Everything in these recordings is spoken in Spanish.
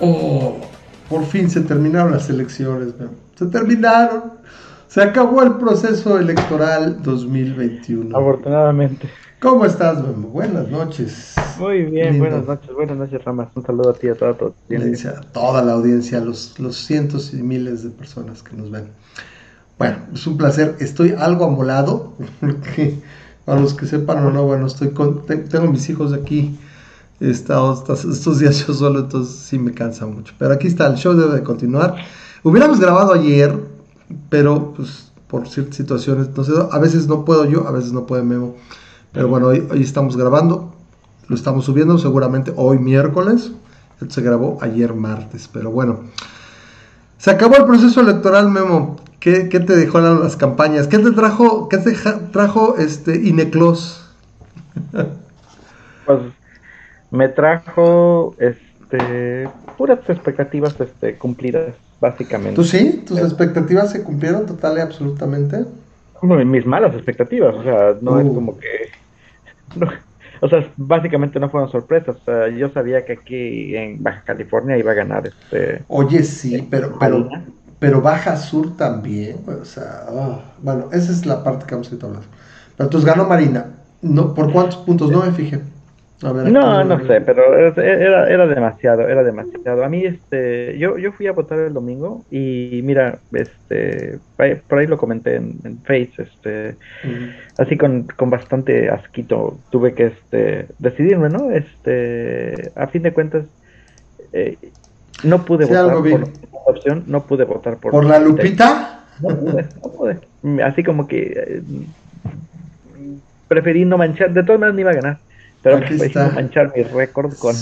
Oh, por fin se terminaron las elecciones. Se terminaron. Se acabó el proceso electoral 2021. Afortunadamente. ¿Cómo estás, Memo? Buenas noches. Muy bien, buenas noches, buenas noches, Ramas. Un saludo a ti y a toda, tu audiencia. A toda la audiencia, los, los cientos y miles de personas que nos ven. Bueno, es un placer. Estoy algo amolado, porque para los que sepan o no, bueno, estoy con, tengo mis hijos aquí Estado estos, días yo solo, entonces sí me cansa mucho. Pero aquí está, el show debe de continuar. Hubiéramos grabado ayer, pero pues por ciertas situaciones, sé, a veces no puedo yo, a veces no puede Memo. Pero bueno, hoy, estamos grabando, lo estamos subiendo seguramente hoy miércoles. Esto se grabó ayer martes, pero bueno. Se acabó el proceso electoral, Memo. ¿Qué, qué te dejó las campañas? ¿Qué te trajo, qué te trajo este Ineclos? Pues me trajo este puras expectativas este, cumplidas, básicamente. ¿Tú sí? ¿Tus expectativas se cumplieron total y absolutamente? mis malas expectativas, o sea, no es uh. como que... o sea, básicamente no fueron sorpresas. O sea, yo sabía que aquí en Baja California iba a ganar este... Oye, sí, pero, pero, pero Baja Sur también, o sea, oh, bueno, esa es la parte que vamos a hablar. Pero entonces ganó Marina. No, ¿Por cuántos puntos? No me fijé no, no sé, pero era, era demasiado, era demasiado. A mí, este, yo, yo fui a votar el domingo y mira, este, por ahí lo comenté en, en Face, este, así con, con bastante asquito tuve que, este, decidirme, ¿no? Este, a fin de cuentas, eh, no pude votar por la opción, no pude votar por. ¿Por la Lupita? No pude, no pude. Así como que eh, preferí no manchar, de todas maneras ni iba a ganar. Pero Aquí está. manchar mi récord con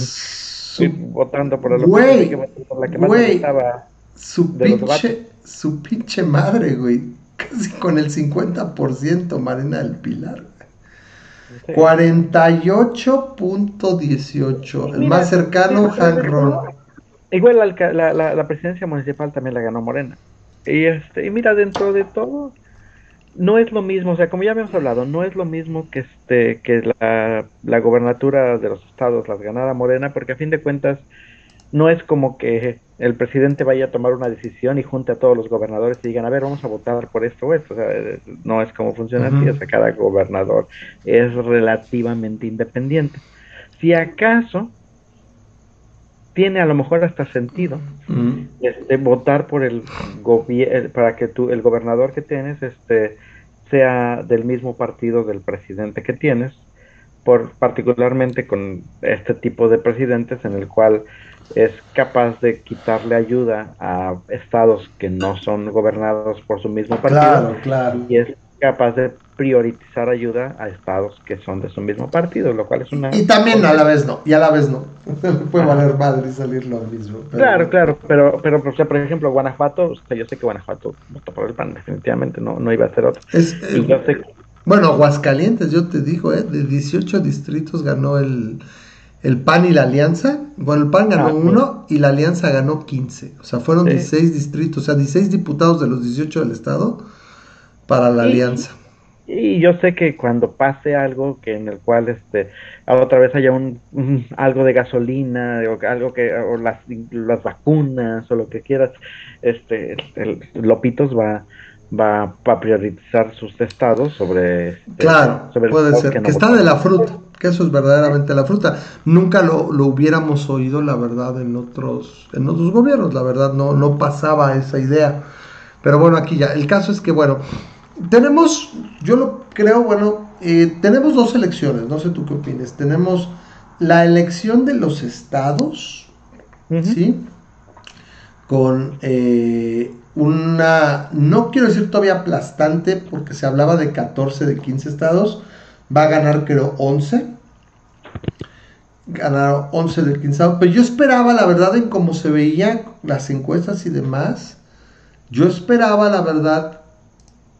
votando por el güey, por la que más güey, su pinche, su pinche madre, güey. Casi con el 50% Marina del Pilar. 48.18. El más cercano, Hank Igual la, la, la, presidencia municipal también la ganó Morena. Y este, y mira, dentro de todo, no es lo mismo, o sea, como ya habíamos hablado, no es lo mismo que este que la, la gobernatura de los estados las ganara Morena, porque a fin de cuentas no es como que el presidente vaya a tomar una decisión y junte a todos los gobernadores y digan, a ver, vamos a votar por esto o esto. O sea, no es como funciona así, o sea, cada gobernador es relativamente independiente. Si acaso tiene a lo mejor hasta sentido este, votar por el gobierno para que tú el gobernador que tienes este sea del mismo partido del presidente que tienes por particularmente con este tipo de presidentes en el cual es capaz de quitarle ayuda a estados que no son gobernados por su mismo partido y es capaz de priorizar ayuda a estados que son de su mismo partido, lo cual es una... Y también a la vez no, y a la vez no. Puede valer madre y salir lo mismo. Claro, claro, pero, pero por ejemplo, Guanajuato, yo sé que Guanajuato votó por el PAN, definitivamente, no, no iba a ser otro. Eh, bueno, Aguascalientes, yo te digo, ¿eh? de 18 distritos ganó el, el PAN y la Alianza. Bueno, el PAN ganó ah, uno y la Alianza ganó 15. O sea, fueron 16 distritos, o sea, 16 diputados de los 18 del estado para la alianza. Y yo sé que cuando pase algo que en el cual este otra vez haya un, algo de gasolina o algo que o las, las vacunas o lo que quieras, este el, Lopitos va va a priorizar sus estados sobre este, claro puede ser que, está de la fruta que eso es verdaderamente la fruta. Nunca lo, lo, hubiéramos oído la verdad en otros en otros gobiernos la verdad no no pasaba esa idea. Pero bueno aquí ya el caso es que bueno tenemos, yo lo creo, bueno, eh, tenemos dos elecciones, no sé tú qué opinas. Tenemos la elección de los estados, ¿sí? Con eh, una, no quiero decir todavía aplastante, porque se hablaba de 14 de 15 estados, va a ganar creo 11. Ganaron 11 de 15 estados, pero yo esperaba, la verdad, en cómo se veían las encuestas y demás, yo esperaba, la verdad,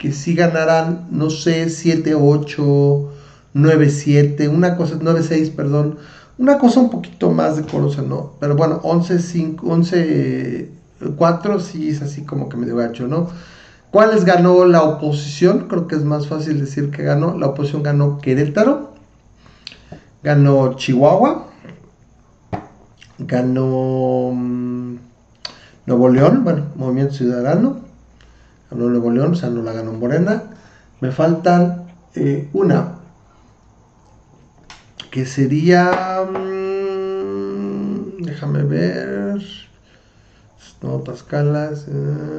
que sí ganarán, no sé, 7, 8, 9, 7, una cosa, 9, 6, perdón, una cosa un poquito más decorosa, ¿no? Pero bueno, 11, 5, 11, 4 sí es así como que medio gacho, ¿no? ¿Cuáles ganó la oposición? Creo que es más fácil decir que ganó. La oposición ganó Querétaro, ganó Chihuahua, ganó mm, Nuevo León, bueno, Movimiento Ciudadano, ganó Nuevo León, o sea, no la ganó Morena. Me faltan eh, una, que sería, mm, déjame ver, no, Tascalas, eh,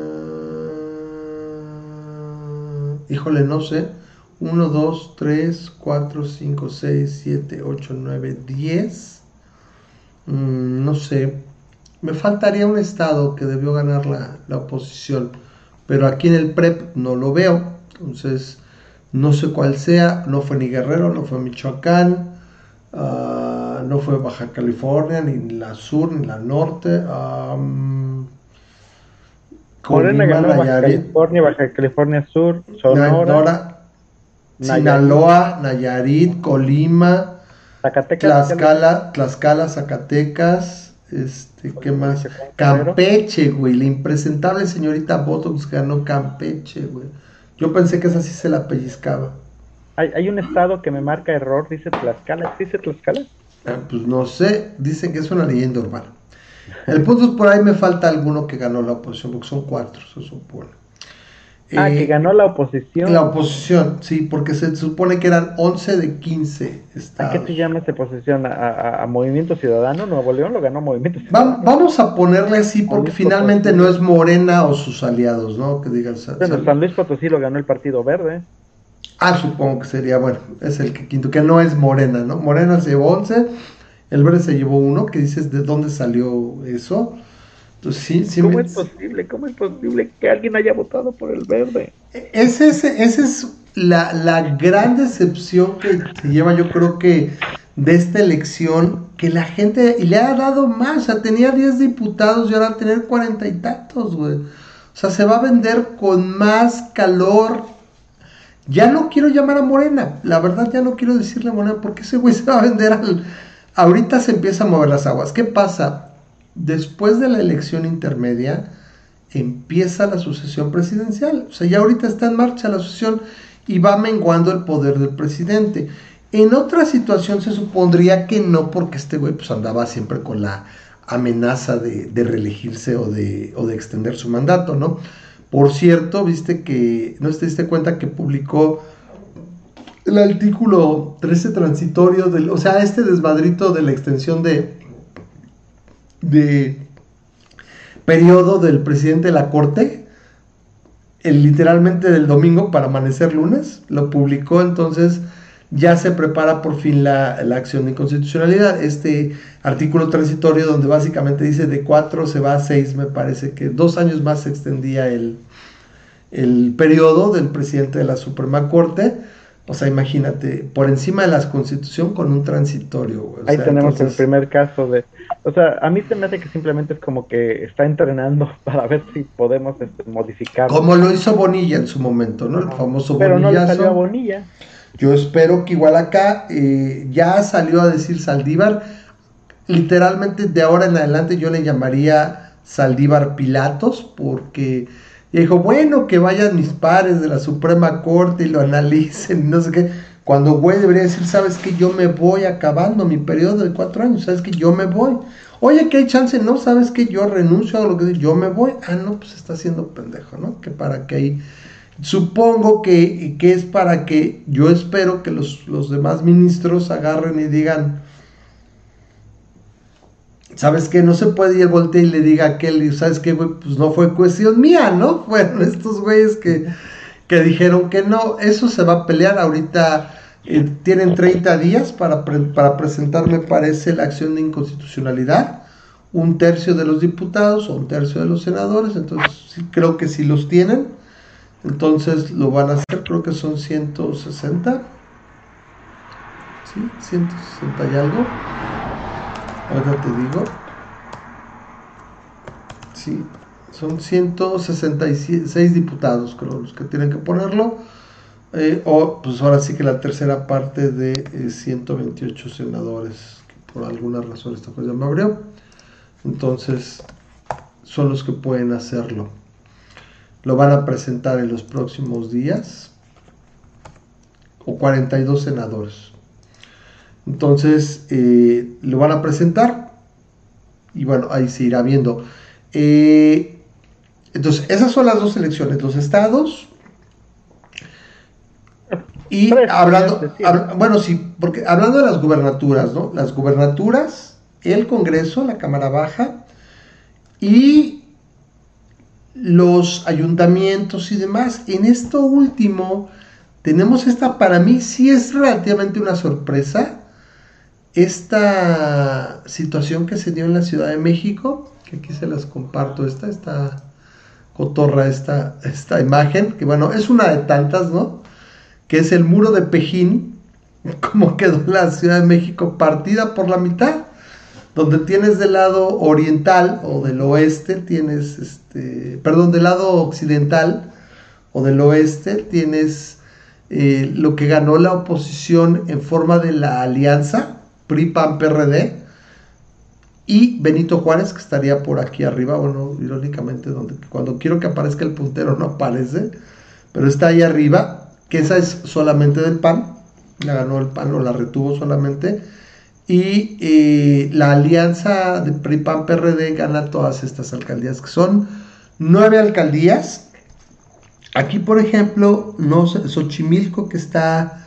híjole, no sé, 1, 2, 3, 4, 5, 6, 7, 8, 9, 10, no sé, me faltaría un estado que debió ganar la, la, oposición, pero aquí en el PREP no lo veo, entonces no sé cuál sea, no fue ni Guerrero, no fue Michoacán, uh, no fue Baja California, ni la sur, ni la norte. Um, ganó Baja California, Baja California Sur, Sonora, Sinaloa, Nayarit, Colima, Zacatecas, Tlaxcala, Tlaxcala, Zacatecas, este, ¿qué más? Campeche, güey, la impresentable señorita Botox ganó Campeche, güey. Yo pensé que esa sí se la pellizcaba. Hay, hay un estado que me marca error, dice Tlaxcala, ¿dice Tlaxcala? Ah, pues no sé, dicen que es una leyenda urbana. El punto es por ahí me falta alguno que ganó la oposición, porque son cuatro, se supone. Ah, que ganó la oposición. La oposición, sí, porque se supone que eran 11 de 15 estados. ¿A qué te llamas de oposición? ¿A, a, Movimiento Ciudadano? Nuevo León lo ganó Movimiento Ciudadano. Va, vamos a ponerle así porque finalmente no es Morena o sus aliados, ¿no? Que digan. Bueno, San Luis Potosí lo ganó el Partido Verde. Ah, supongo que sería, bueno, es el que quinto, que no es Morena, ¿no? Morena se llevó 11, el Verde se llevó uno, que dices de dónde salió eso. ¿Cómo es posible? ¿Cómo es posible que alguien haya votado por el verde? Esa es, ese es la, la, gran decepción que se lleva, yo creo que, de esta elección, que la gente, y le ha dado más, o sea, tenía 10 diputados y ahora va a tener cuarenta y tantos, güey. O sea, se va a vender con más calor. Ya no quiero llamar a Morena, la verdad ya no quiero decirle a Morena, porque ese güey se va a vender al... Ahorita se empieza a mover las aguas. ¿Qué pasa? Después de la elección intermedia empieza la sucesión presidencial. O sea, ya ahorita está en marcha la sucesión y va menguando el poder del presidente. En otra situación se supondría que no, porque este güey pues andaba siempre con la amenaza de, reelegirse o de, o de extender su mandato, ¿no? Por cierto, viste que, ¿no te diste cuenta que publicó el artículo 13 transitorio, del, o sea, este desmadrito de la extensión de, de periodo del presidente de la Corte, el, literalmente del domingo para amanecer lunes, lo publicó, entonces ya se prepara por fin la, acción de inconstitucionalidad. Este artículo transitorio donde básicamente dice de cuatro se va a seis, me parece que dos años más se extendía el, el periodo del presidente de la Suprema Corte o sea, imagínate, por encima de la constitución con un transitorio. Ahí tenemos el primer caso de... O sea, a mí se me hace que simplemente es como que está entrenando para ver si podemos este, modificar. Como lo hizo Bonilla en su momento, ¿no? El famoso Pero no le salió a Bonilla. Yo espero que igual acá eh, ya salió a decir Saldívar. Literalmente de ahora en adelante yo le llamaría Saldívar Pilatos porque y dijo, bueno, que vayan mis pares de la Suprema Corte y lo analicen, no sé qué. Cuando güey debería decir, sabes que yo me voy acabando mi periodo de cuatro años, sabes que yo me voy. Oye, que hay chance, no, sabes que yo renuncio a lo que yo me voy. Ah, no, pues está siendo pendejo, ¿no? Que para que ahí. Supongo que, que es para que yo espero que los, los demás ministros agarren y digan, ¿sabes qué? No se puede ir voltea y le diga a aquel, ¿sabes qué, güey? Pues no fue cuestión mía, ¿no? Fueron estos güeyes que, que dijeron que no, eso se va a pelear ahorita. Eh, tienen 30 días para, para presentar, me parece, la acción de inconstitucionalidad. Un tercio de los diputados o un tercio de los senadores, entonces sí, creo que sí los tienen. Entonces lo van a hacer, creo que son 160. Sí, 160 y algo. Ahora te digo. Sí, son 166 diputados, creo, los que tienen que ponerlo. Eh, o, pues ahora sí que la tercera parte de 128 eh, senadores, que por alguna razón esta cosa me abrió. Entonces, son los que pueden hacerlo. Lo van a presentar en los próximos días. O 42 senadores. Entonces, eh, lo van a presentar y, bueno, ahí se irá viendo. Eh, entonces, esas son las dos elecciones, los estados. Y hablando, bueno, sí, porque hablando de las gubernaturas, ¿no? Las gubernaturas, el Congreso, la Cámara Baja y los ayuntamientos y demás. En esto último, tenemos esta, para mí sí es relativamente una sorpresa, esta situación que se dio en la Ciudad de México, que aquí se las comparto, esta, esta cotorra, esta, esta imagen, que bueno, es una de tantas, ¿no? Que es el muro de Pejín, como quedó la Ciudad de México partida por la mitad, donde tienes del lado oriental o del oeste, tienes, este, perdón, del lado occidental o del oeste, tienes eh, lo que ganó la oposición en forma de la alianza, PRI-PAN-PRD, y Benito Juárez, que estaría por aquí arriba, bueno, irónicamente, donde cuando quiero que aparezca el puntero no aparece, pero está ahí arriba, que esa es solamente del PAN, la ganó el PAN o la retuvo solamente, y eh, la alianza de PRI-PAN-PRD gana todas estas alcaldías, que son nueve alcaldías. Aquí, por ejemplo, no Xochimilco, que está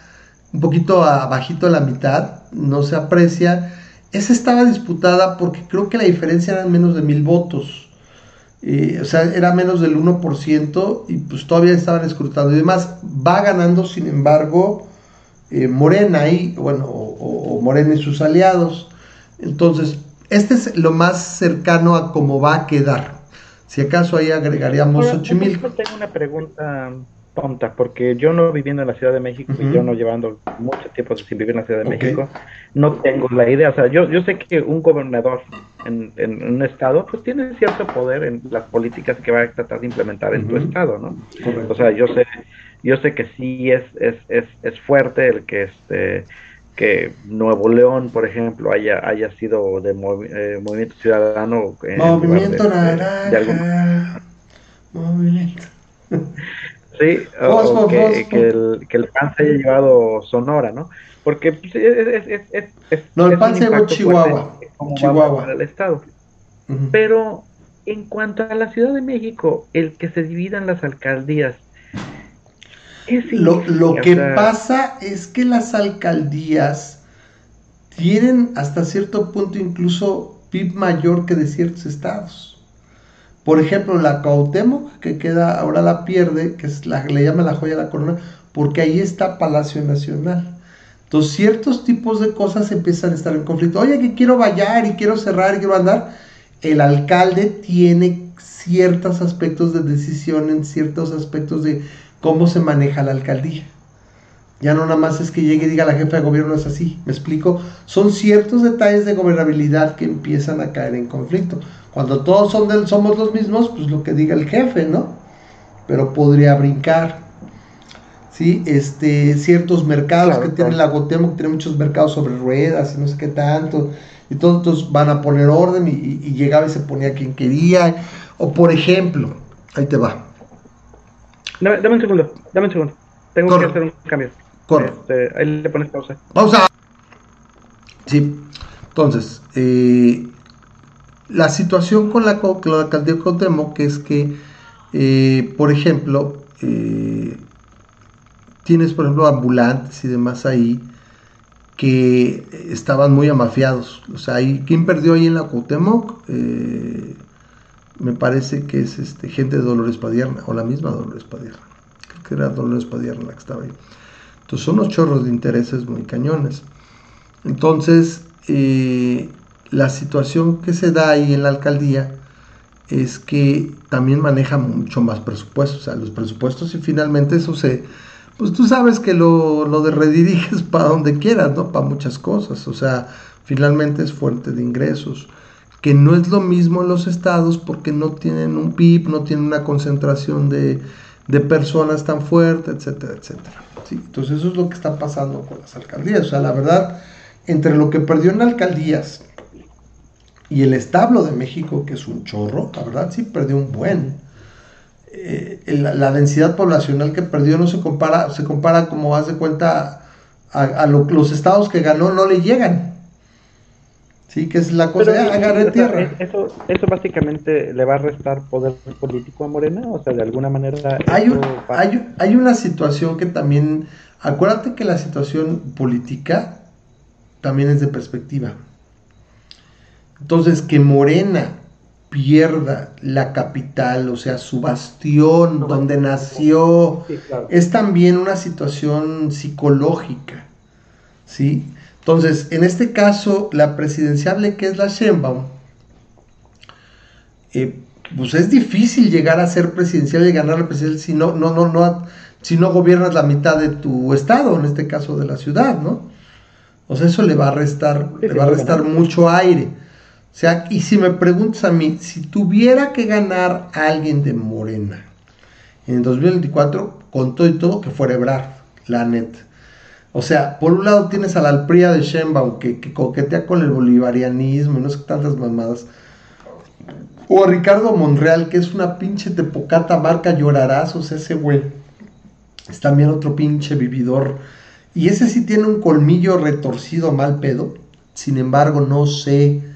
un poquito abajito de la mitad, no se aprecia. Esa estaba disputada porque creo que la diferencia eran menos de mil votos. Eh, o sea, era menos del 1% y pues todavía estaban escrutando y demás. Va ganando, sin embargo, eh, Morena y, bueno, o, Morena y sus aliados. Entonces, este es lo más cercano a cómo va a quedar. Si acaso ahí agregaríamos Xochimilco. Tengo una pregunta tonta, porque yo no viviendo en la Ciudad de México y yo no llevando mucho tiempo sin vivir en la Ciudad de México, no tengo la idea. O sea, yo, yo sé que un gobernador en, un estado, pues tiene cierto poder en las políticas que va a tratar de implementar en tu estado, ¿no? O sea, yo sé, yo sé que sí es, es, es, es fuerte el que este que Nuevo León, por ejemplo, haya, haya sido de eh, movimiento ciudadano. movimiento naranja. Movimiento. Sí, o, que, que, el, que el PAN se haya llevado Sonora, ¿no? Porque pues, es, es, es, es, No, el PAN se llevó Chihuahua. Chihuahua. el Estado. Pero en cuanto a la Ciudad de México, el que se dividan las alcaldías. Lo, lo que pasa es que las alcaldías tienen hasta cierto punto incluso PIB mayor que de ciertos estados. Por ejemplo, la Cuauhtémoc, que queda, ahora la pierde, que es la, le llama la joya de la corona, porque ahí está Palacio Nacional. Entonces, ciertos tipos de cosas empiezan a estar en conflicto. Oye, que quiero vallar y quiero cerrar y quiero andar. El alcalde tiene ciertos aspectos de decisión en ciertos aspectos de cómo se maneja la alcaldía. Ya no nada más es que llegue y diga la jefa de gobierno es así, me explico. Son ciertos detalles de gobernabilidad que empiezan a caer en conflicto. Cuando todos son del, somos los mismos, pues lo que diga el jefe, ¿no? Pero podría brincar. ¿Sí? Este, ciertos mercados que tiene la Gotemo, que tiene muchos mercados sobre ruedas y no sé qué tanto. Y todos, van a poner orden y, llegaba y se ponía quien quería. O por ejemplo, ahí te va. Dame, un segundo, dame un segundo. Tengo que hacer un cambio. Corre. Este, ahí le pones pausa. Pausa. Sí. Entonces, eh, la situación con la, con la alcaldía de Cuauhtémoc es que, eh, por ejemplo, eh, tienes, por ejemplo, ambulantes y demás ahí que estaban muy amafiados. O sea, ¿quién perdió ahí en la Cuauhtémoc? Eh, me parece que es este, gente de Dolores Padierna, o la misma Dolores Padierna. Creo que era Dolores Padierna la que estaba ahí. Entonces son unos chorros de intereses muy cañones. Entonces, la situación que se da ahí en la alcaldía es que también maneja mucho más presupuestos, o sea, los presupuestos y finalmente eso se, pues tú sabes que lo, lo de rediriges para donde quieras, ¿no? Para muchas cosas, o sea, finalmente es fuente de ingresos, que no es lo mismo en los estados porque no tienen un PIB, no tienen una concentración de, de personas tan fuerte, etcétera, etcétera. ¿sí? Entonces eso es lo que está pasando con las alcaldías, o sea, la verdad, entre lo que perdió en alcaldías, y el establo de México, que es un chorro, la verdad sí perdió un buen. Eh, la, densidad poblacional que perdió no se compara, se compara como hace cuenta a, los estados que ganó no le llegan. Sí, que es la cosa, de agarre tierra. Eso, eso básicamente le va a restar poder político a Morena, o sea, de alguna manera... Hay, hay, hay una situación que también, acuérdate que la situación política también es de perspectiva. Entonces, que Morena pierda la capital, o sea, su bastión, donde nació, es también una situación psicológica, ¿sí? Entonces, en este caso, la presidenciable que es la Sheinbaum, eh, pues es difícil llegar a ser presidencial y ganar la presidencia si no, no, no, no, si no gobiernas la mitad de tu estado, en este caso de la ciudad, ¿no? O sea, eso le va a restar, le va a restar mucho aire. O sea, y si me preguntas a mí, si tuviera que ganar a alguien de Morena en 2024, con todo y todo, que fuera Ebrard, la neta. O sea, por un lado tienes a la Alpría de Sheinbaum que, que coquetea con el bolivarianismo y no sé tantas mamadas. O a Ricardo Monreal, que es una pinche tepocata marca llorarazos, ese güey. Es también otro pinche vividor. Y ese sí tiene un colmillo retorcido mal pedo. Sin embargo, no sé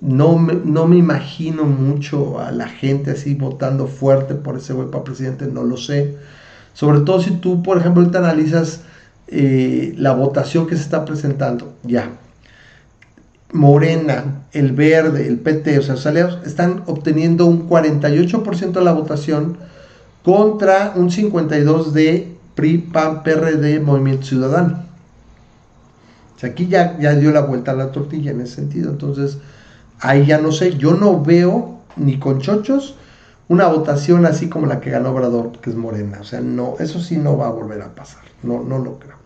no me, no me imagino mucho a la gente así votando fuerte por ese güey para presidente, no lo sé. Sobre todo si tú, por ejemplo, ahorita analizas eh, la votación que se está presentando, ya. Morena, el Verde, el PT, o sea, los aliados están obteniendo un 48% de la votación contra un 52% de PRI, PAN, PRD, Movimiento Ciudadano. O sea, aquí ya, ya dio la vuelta a la tortilla en ese sentido. Entonces, ahí ya no sé, yo no veo ni con chochos una votación así como la que ganó Obrador, que es Morena. O sea, no, eso sí no va a volver a pasar. No, no lo creo.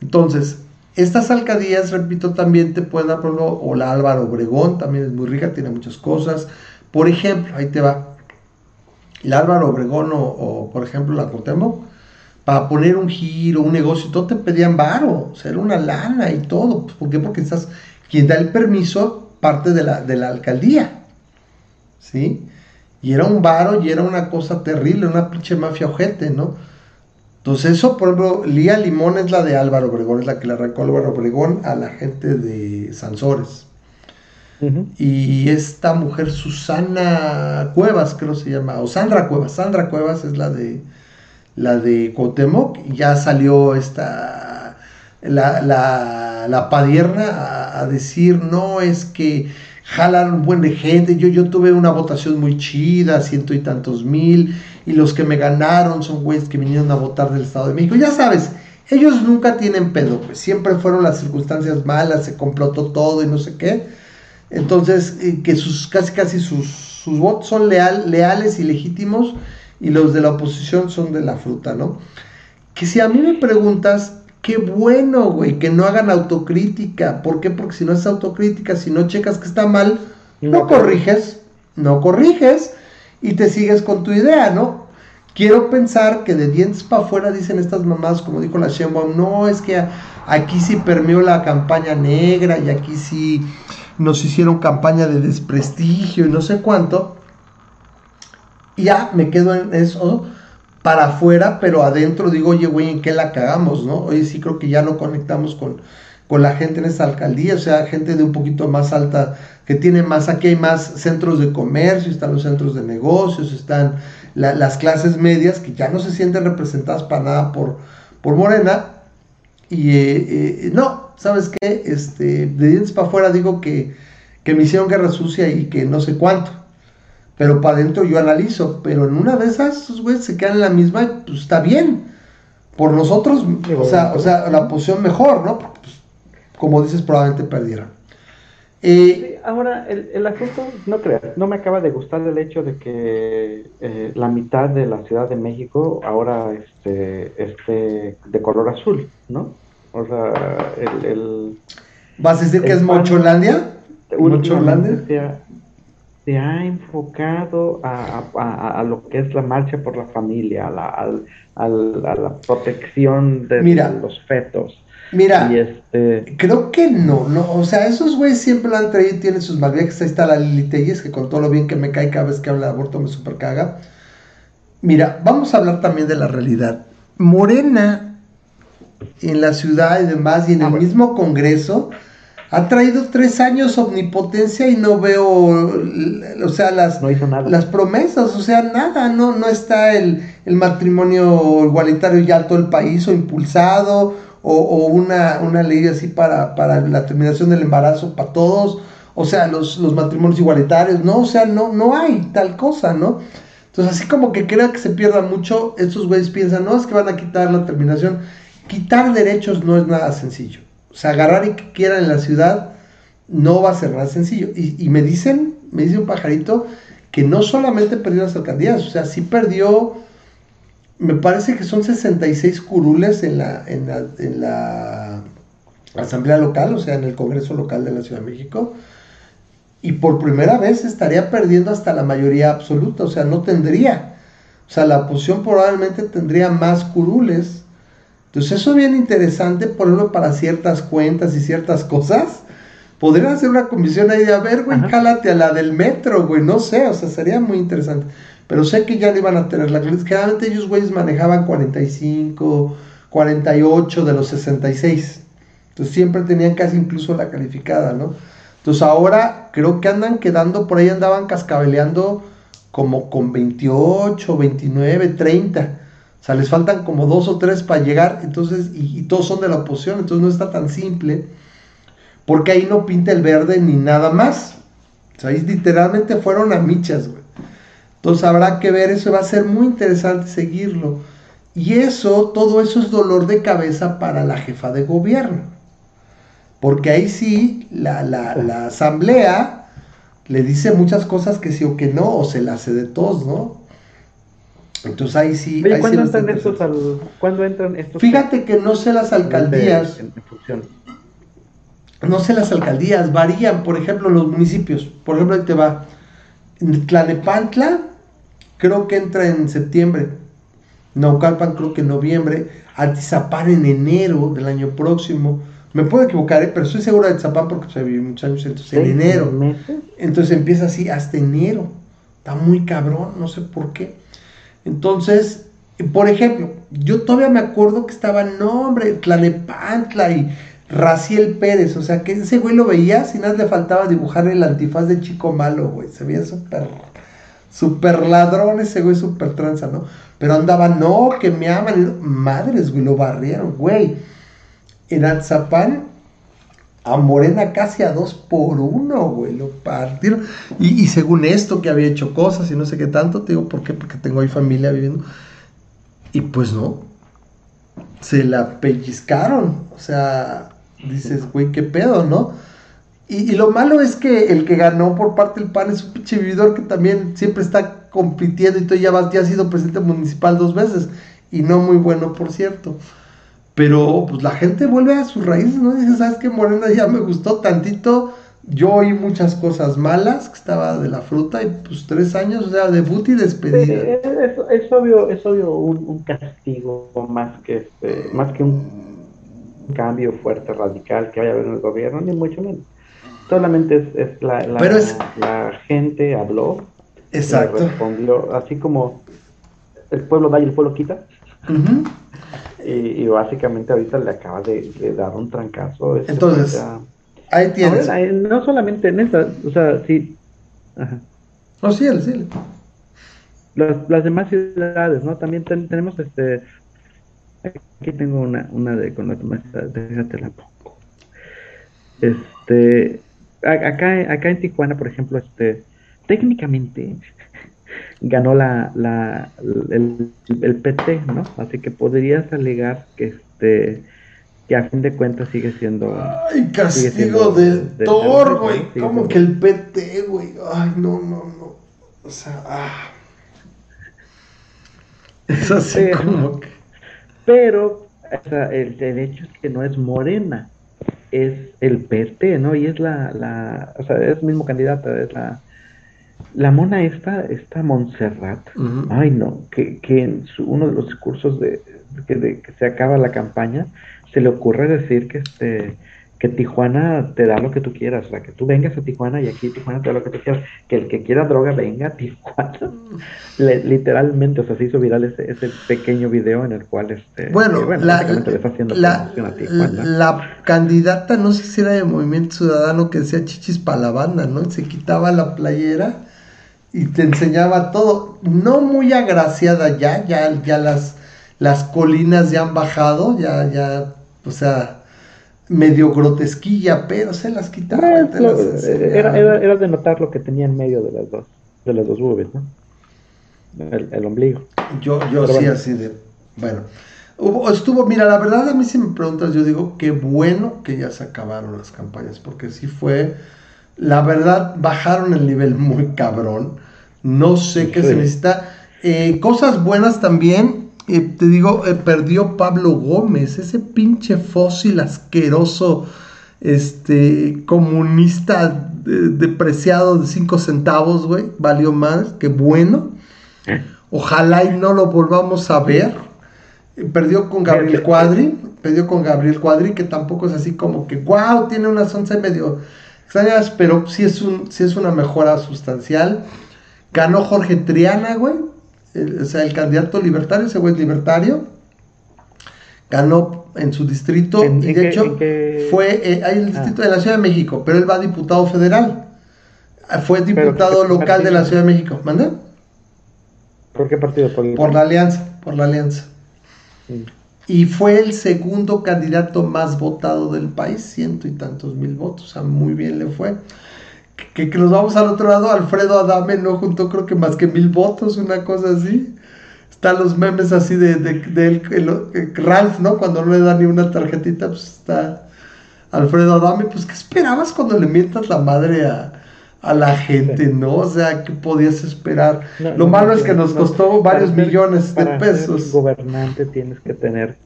Entonces, estas alcaldías, repito, también te pueden dar, por ejemplo, o la Álvaro Obregón, también es muy rica, tiene muchas cosas. Por ejemplo, ahí te va. La Álvaro Obregón o, por ejemplo, la Cuauhtémoc, para poner un giro, un negocio, todo te pedían varo, o sea, era una lana y todo. ¿Por qué? Porque estás, quien da el permiso parte de la, de la alcaldía. ¿Sí? Y era un varo y era una cosa terrible, una pinche mafia ojete, ¿no? Entonces eso, por ejemplo, Lía Limón es la de Álvaro Obregón, es la que le arrancó Álvaro Obregón a la gente de Sansores. Y esta mujer, Susana Cuevas, creo se llama, o Sandra Cuevas, Sandra Cuevas es la de la de Cotemoc, y ya salió esta la, la, la padierna a decir, no, es que jalan un buen de gente, yo, yo tuve una votación muy chida, ciento y tantos mil, y los que me ganaron son güeyes que vinieron a votar del Estado de México. Ya sabes, ellos nunca tienen pedo, pues siempre fueron las circunstancias malas, se complotó todo y no sé qué. Entonces, eh, que sus casi casi sus, sus votos son leal, leales y legítimos, y los de la oposición son de la fruta, ¿no? Que si a mí me preguntas, Qué bueno, güey, que no hagan autocrítica. ¿Por qué? Porque si no es autocrítica, si no checas que está mal, no, corriges, no corriges y te sigues con tu idea, ¿no? Quiero pensar que de dientes para afuera dicen estas mamás, como dijo la Sheinbaum, no, es que aquí sí permeó la campaña negra y aquí sí nos hicieron campaña de desprestigio y no sé cuánto. ya me quedo en eso para afuera, pero adentro digo, oye, güey, ¿en qué la cagamos, no? Oye, sí creo que ya no conectamos con, con la gente en esa alcaldía, o sea, gente de un poquito más alta, que tiene más, aquí hay más centros de comercio, están los centros de negocios, están las clases medias que ya no se sienten representadas para nada por, por Morena. Y eh, eh, no, ¿sabes qué? Este, de dientes para afuera digo que, que me hicieron guerra sucia y que no sé cuánto pero para adentro yo analizo, pero en una de esas, esos güeyes se quedan en la misma, pues está bien. Por nosotros, o sea, o sea, la posición mejor, ¿no? Pues, como dices, probablemente perdieran. Eh, ahora, el, el, asunto, no creas, no me acaba de gustar el hecho de que eh, la mitad de la Ciudad de México ahora este, esté de color azul, ¿no? O sea, el... el ¿Vas a decir que es Mocholandia? ¿Mocholandia? Se ha enfocado a, lo que es la marcha por la familia, a la, a la protección de los fetos. Mira, este... creo que no, no, o sea, esos güeyes siempre lo han traído y tienen sus malviajes. Ahí está la Lili Telles, que con todo lo bien que me cae cada vez que habla de aborto me super caga. Mira, vamos a hablar también de la realidad. Morena en la ciudad y demás, y en ah, el mismo Congreso, ha traído tres años omnipotencia y no veo, o sea, las, las promesas, o sea, nada, no, no está el, matrimonio igualitario ya todo el país o impulsado, o, una, una, ley así para, para, la terminación del embarazo para todos, o sea, los, los matrimonios igualitarios, no, o sea, no, no hay tal cosa, ¿no? Entonces, así como que creo que se pierda mucho, estos güeyes piensan, no, es que van a quitar la terminación. Quitar derechos no es nada sencillo. O sea, agarrar y que quieran en la ciudad no va a ser nada sencillo. Y, me dicen, me dice un pajarito, que no solamente perdió las alcaldías, o sea, sí perdió, me parece que son 66 curules en la, en la, en la asamblea local, o sea, en el Congreso local de la Ciudad de México y por primera vez estaría perdiendo hasta la mayoría absoluta, o sea, no tendría. O sea, la oposición probablemente tendría más curules. Entonces, eso es bien interesante, por ejemplo, para ciertas cuentas y ciertas cosas. Podrían hacer una comisión ahí de, a ver, güey, cálate a la del metro, güey, no sé, o sea, sería muy interesante. Pero sé que ya le iban a tener la Generalmente ellos, güeyes, manejaban 45, 48 de los 66. Entonces, siempre tenían casi incluso la calificada, ¿no? Entonces ahora creo que andan quedando, por ahí andaban cascabeleando como con 28, 29, 30. O sea, les faltan como dos o tres para llegar, entonces, y, todos son de la oposición, entonces no está tan simple, porque ahí no pinta el verde ni nada más. O sea, ahí literalmente fueron a michas, güey. Entonces habrá que ver, eso va a ser muy interesante seguirlo. Y eso, todo eso es dolor de cabeza para la jefa de gobierno. Porque ahí sí la, la, asamblea le dice muchas cosas que sí o que no, o se la hace de todos, ¿no? Entonces ahí sí. ¿cuándo, entran estos ¿cuándo entran estos? Fíjate que no sé las alcaldías. no sé las alcaldías, varían, por ejemplo, los municipios. Por ejemplo, ahí te va. Tlanepantla, creo que entra en septiembre. Naucalpan, creo que en noviembre. Atizapán en enero del año próximo. Me puedo equivocar, ¿eh? pero estoy seguro de Zapán porque se viví muchos años, entonces en enero. Entonces empieza así hasta enero. Está muy cabrón, no sé por qué. Entonces, por ejemplo, yo todavía me acuerdo que estaba, no, hombre, Tlanepantla y Raciel Pérez. O sea, que ese güey lo veía, si nada le faltaba dibujar el antifaz de chico malo, güey. Se veía súper, súper ladrón ese güey, súper tranza, ¿no? Pero andaba, no, que me aman. Madres, güey, lo barrieron, güey en Atzapán a Morena casi a dos por uno, güey, lo partieron. Y, según esto, que había hecho cosas y no sé qué tanto, te digo, ¿por qué? Porque tengo ahí familia viviendo. Y pues no, se la pellizcaron. O sea, dices, güey, qué pedo, ¿no? Y, y, lo malo es que el que ganó por parte del PAN es un pinche vividor que también siempre está compitiendo y tú ya, vas, ya has sido presidente municipal dos veces. Y no muy bueno, por cierto. Pero pues la gente vuelve a sus raíces, ¿no? Dice, ¿sabes qué? Morena ya me gustó tantito. Yo oí muchas cosas malas, que estaba de la fruta, y pues tres años, o sea, debut y despedida. es, obvio, es obvio un, castigo más que este, más que un cambio fuerte, radical que vaya a haber en el gobierno, ni mucho menos. Solamente es, la, la, gente habló, Exacto. respondió, así como el pueblo da y el pueblo quita. Y, básicamente ahorita le acaba de, dar un trancazo. Entonces, ahí tienes. no solamente en esa, o sea, sí. Ajá. No, sí, sí. Las, las demás ciudades, ¿no? También tenemos este. Aquí tengo una, una de con demás déjate la pongo. Este. Acá, acá en Tijuana, por ejemplo, este. Técnicamente, ganó la, la el, el, PT, ¿no? Así que podrías alegar que este que a fin de cuentas sigue siendo ay castigo de, Thor, güey, como que el PT, güey, ay no no no, o sea, ah. es así pero, como que pero o sea, el, el hecho es que no es Morena, es el PT, ¿no? Y es la, la o sea, es el mismo candidato, es la la mona esta, esta Montserrat, ay no, que, que en uno de los discursos de que, de que, se acaba la campaña, se le ocurre decir que este que Tijuana te da lo que tú quieras, o sea, que tú vengas a Tijuana y aquí Tijuana te da lo que tú quieras, que el que quiera droga venga a Tijuana. literalmente, o sea, se hizo viral ese, ese pequeño video en el cual, este, bueno, la, la, candidata, no sé si era de Movimiento Ciudadano, que decía chichis para la banda, ¿no? Se quitaba la playera y te enseñaba todo, no muy agraciada ya, ya, ya las, las colinas ya han bajado, ya, ya, o sea medio grotesquilla, pero se las quitaba. era, era, de notar lo que tenía en medio de las dos, de las dos boobies, ¿no? El, ombligo. Yo, yo sí, así de. Bueno. estuvo, mira, la verdad a mí si me preguntas, yo digo, qué bueno que ya se acabaron las campañas, porque sí fue, la verdad, bajaron el nivel muy cabrón. No sé qué se necesita. Eh, cosas buenas también, te digo, eh, perdió Pablo Gómez, ese pinche fósil asqueroso, este, comunista depreciado de 5 centavos, güey, valió más, qué bueno. ¿Eh? Ojalá y no lo volvamos a ver. Eh, perdió con Gabriel Cuadri, perdió con Gabriel Cuadri, que tampoco es así como que, wow, tiene unas 11 medio extrañas, pero sí es, un, sí es una mejora sustancial. Ganó Jorge Triana, güey, o sea, el candidato libertario, ese güey es libertario, ganó en su distrito, y de hecho fue, eh, hay el distrito ah. de la Ciudad de México, pero él va diputado federal, ah, fue diputado local de la Ciudad de México, ¿manda? ¿Por qué partido? Por, la alianza, por la alianza. Y fue el segundo candidato más votado del país, ciento y tantos mil votos, o sea, muy bien le fue que, nos vamos al otro lado, Alfredo Adame no juntó creo que más que mil votos, una cosa así. Están los memes así de, de, Ralph, ¿no? Cuando no le da ni una tarjetita, pues está Alfredo Adame. Pues, ¿qué esperabas cuando le mientas la madre a, la gente, ¿no? O sea, ¿qué podías esperar? Lo malo es que nos costó varios millones de pesos. Ser gobernante tienes que tener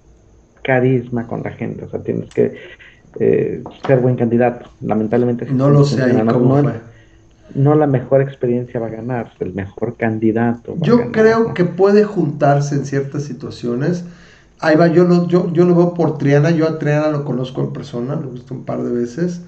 carisma con la gente, o sea, tienes que eh, ser buen candidato. Lamentablemente. No lo sé no, la mejor experiencia va a ganar, el mejor candidato. yo creo que puede juntarse en ciertas situaciones. Ahí va, yo lo, yo, yo lo veo por Triana, yo a Triana lo conozco en persona, lo he visto un par de veces.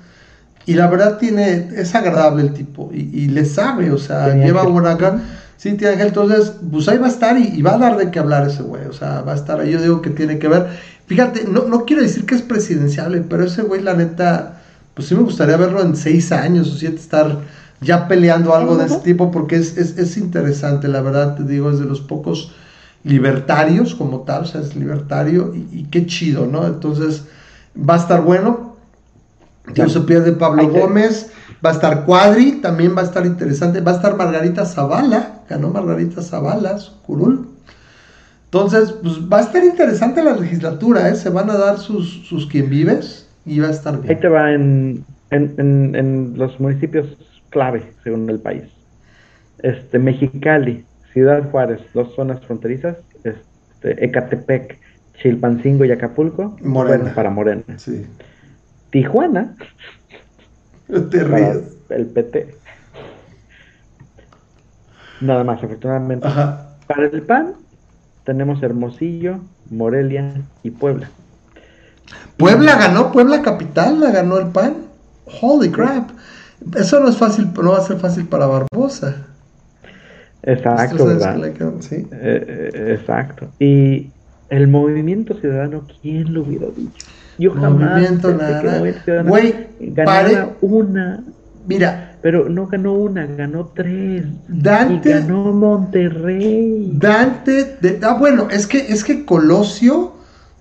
Y la verdad tiene, es agradable el tipo y, le sabe, o sea, lleva buena acá. Sí, tiene Ángel, entonces, pues ahí va a estar y, y, va a dar de qué hablar ese güey, o sea, va a estar ahí. Yo digo que tiene que ver. Fíjate, no, no quiero decir que es presidenciable, pero ese güey, la neta, pues sí me gustaría verlo en seis años o siete, estar ya peleando algo de ese tipo, porque es, es, es, interesante, la verdad, te digo, es de los pocos libertarios como tal, o sea, es libertario y, qué chido, ¿no? Entonces, va a estar bueno. Ya no se pierde Pablo Gómez, va a estar Cuadri, también va a estar interesante, va a estar Margarita Zavala, ganó Margarita Zavala, su curul. Entonces, pues va a estar interesante la legislatura, ¿eh? Se van a dar sus, sus quien vives y va a estar bien. Ahí te va en, en, en, los municipios clave, según el país. Este, Mexicali, Ciudad Juárez, dos zonas fronterizas, este, Ecatepec, Chilpancingo y Acapulco, Morena. para Morena. Sí. Tijuana, te ríes. el PT. Nada más, afortunadamente. Para el PAN, tenemos Hermosillo, Morelia y Puebla. Puebla ganó, Puebla capital, la ganó el PAN. Holy crap. Eso no es fácil, no va a ser fácil para Barbosa. Exacto, ¿verdad? ¿sí? Eh, eh, exacto. Y el movimiento ciudadano, ¿quién lo hubiera dicho? Yo jamás movimiento nada. Güey, pare... una. Mira, pero no ganó una, ganó tres. Dante. Y ganó Monterrey. Dante. De, ah, bueno, es que, es que Colosio.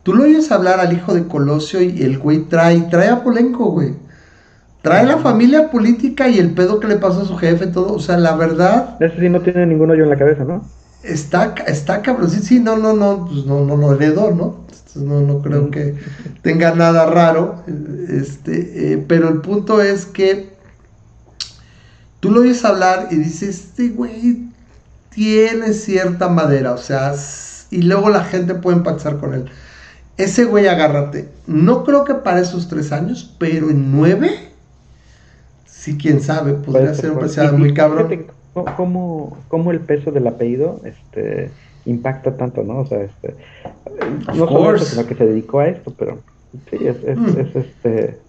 Tú lo oyes hablar al hijo de Colosio y el güey trae, trae a Polenco, güey. Trae la familia política y el pedo que le pasó a su jefe, todo. O sea, la verdad. Ese sí no tiene ningún hoyo en la cabeza, ¿no? Está, está cabrón. Sí, sí, no, no, no, pues no, no, no heredó, ¿no? No, no creo que tenga nada raro. Este, eh, pero el punto es que tú lo oyes hablar y dices, este güey tiene cierta madera, o sea, y luego la gente puede empatizar con él. Ese güey, agárrate. No creo que para esos tres años, pero en nueve, sí, quién sabe, podría ser un presidente muy cabrón. ¿Cómo, ¿Cómo, el peso del apellido este, impacta tanto, no? O sea, este, no solo eso, sino que se dedicó a esto, pero sí, es, es, mm. es este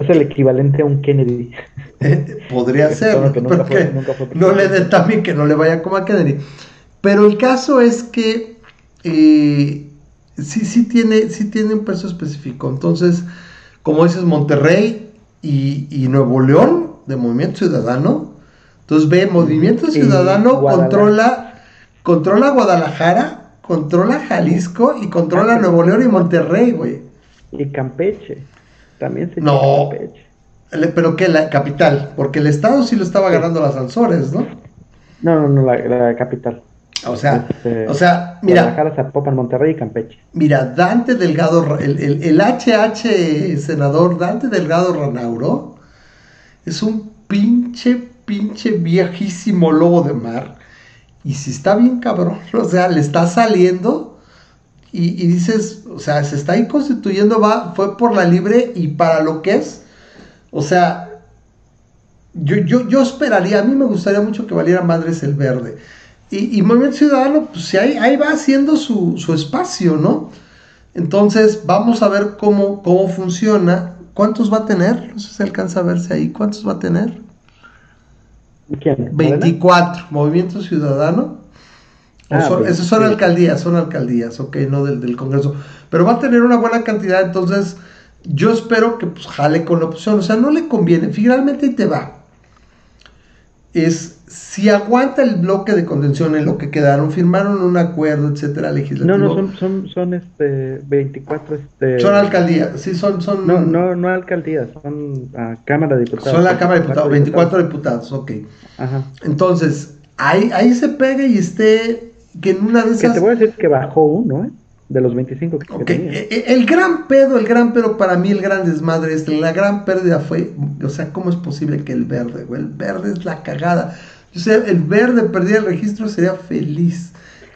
Es el equivalente a un Kennedy. Eh, podría ser, no le dé también que no le vaya como a Kennedy. Pero el caso es que eh, sí, sí, tiene, sí tiene un peso específico. Entonces, como dices, Monterrey y, Nuevo León de Movimiento Ciudadano. Entonces ve, Movimiento Ciudadano controla, controla Guadalajara, controla Jalisco y controla ah, Nuevo León y Monterrey, güey. Y Campeche. También se No. Campeche. Pero que la capital, porque el estado sí lo estaba ganando las Alzores, ¿no? No, no, no, la capital. O sea, este, o sea, mira. Monterrey y Campeche. Mira, Dante Delgado, el, el, HH senador Dante Delgado Ranauro es un pinche, pinche viejísimo lobo de mar. Y si está bien cabrón, o sea, le está saliendo y, dices, o sea, se está ahí constituyendo, va, fue por la libre y para lo que es. O sea, yo, yo, yo esperaría, a mí me gustaría mucho que valiera madres el verde. Y, Movimiento Ciudadano, pues ahí, ahí va haciendo su, espacio, ¿no? Entonces, vamos a ver cómo, cómo funciona. ¿Cuántos va a tener? No sé si alcanza a verse ahí. ¿Cuántos va a tener? ¿Quién? 24. Movimiento Ciudadano. Ah, son, esas son alcaldías, son alcaldías, ok, no del, del, Congreso. Pero va a tener una buena cantidad, entonces yo espero que pues, jale con la opción. O sea, no le conviene. Finalmente te va. Es si aguanta el bloque de contención en lo que quedaron, firmaron un acuerdo, etcétera, legislativo. No, no, son, son, son este, 24. Este... Son alcaldías, sí, son. son... No, no, no alcaldías, son uh, Cámara de Diputados. Son la Cámara de Diputados, 24 diputados, ok. Ajá. Entonces, ahí, ahí se pega y esté, que en una de esas. Que te voy a decir que bajó uno, ¿eh? de los 25 que, tenía. E, e, el gran pedo, el gran pedo para mí, el gran desmadre, este, la gran pérdida fue, o sea, ¿cómo es posible que el verde, güey? El verde es la cagada. O sea, el verde perdiera el registro sería feliz.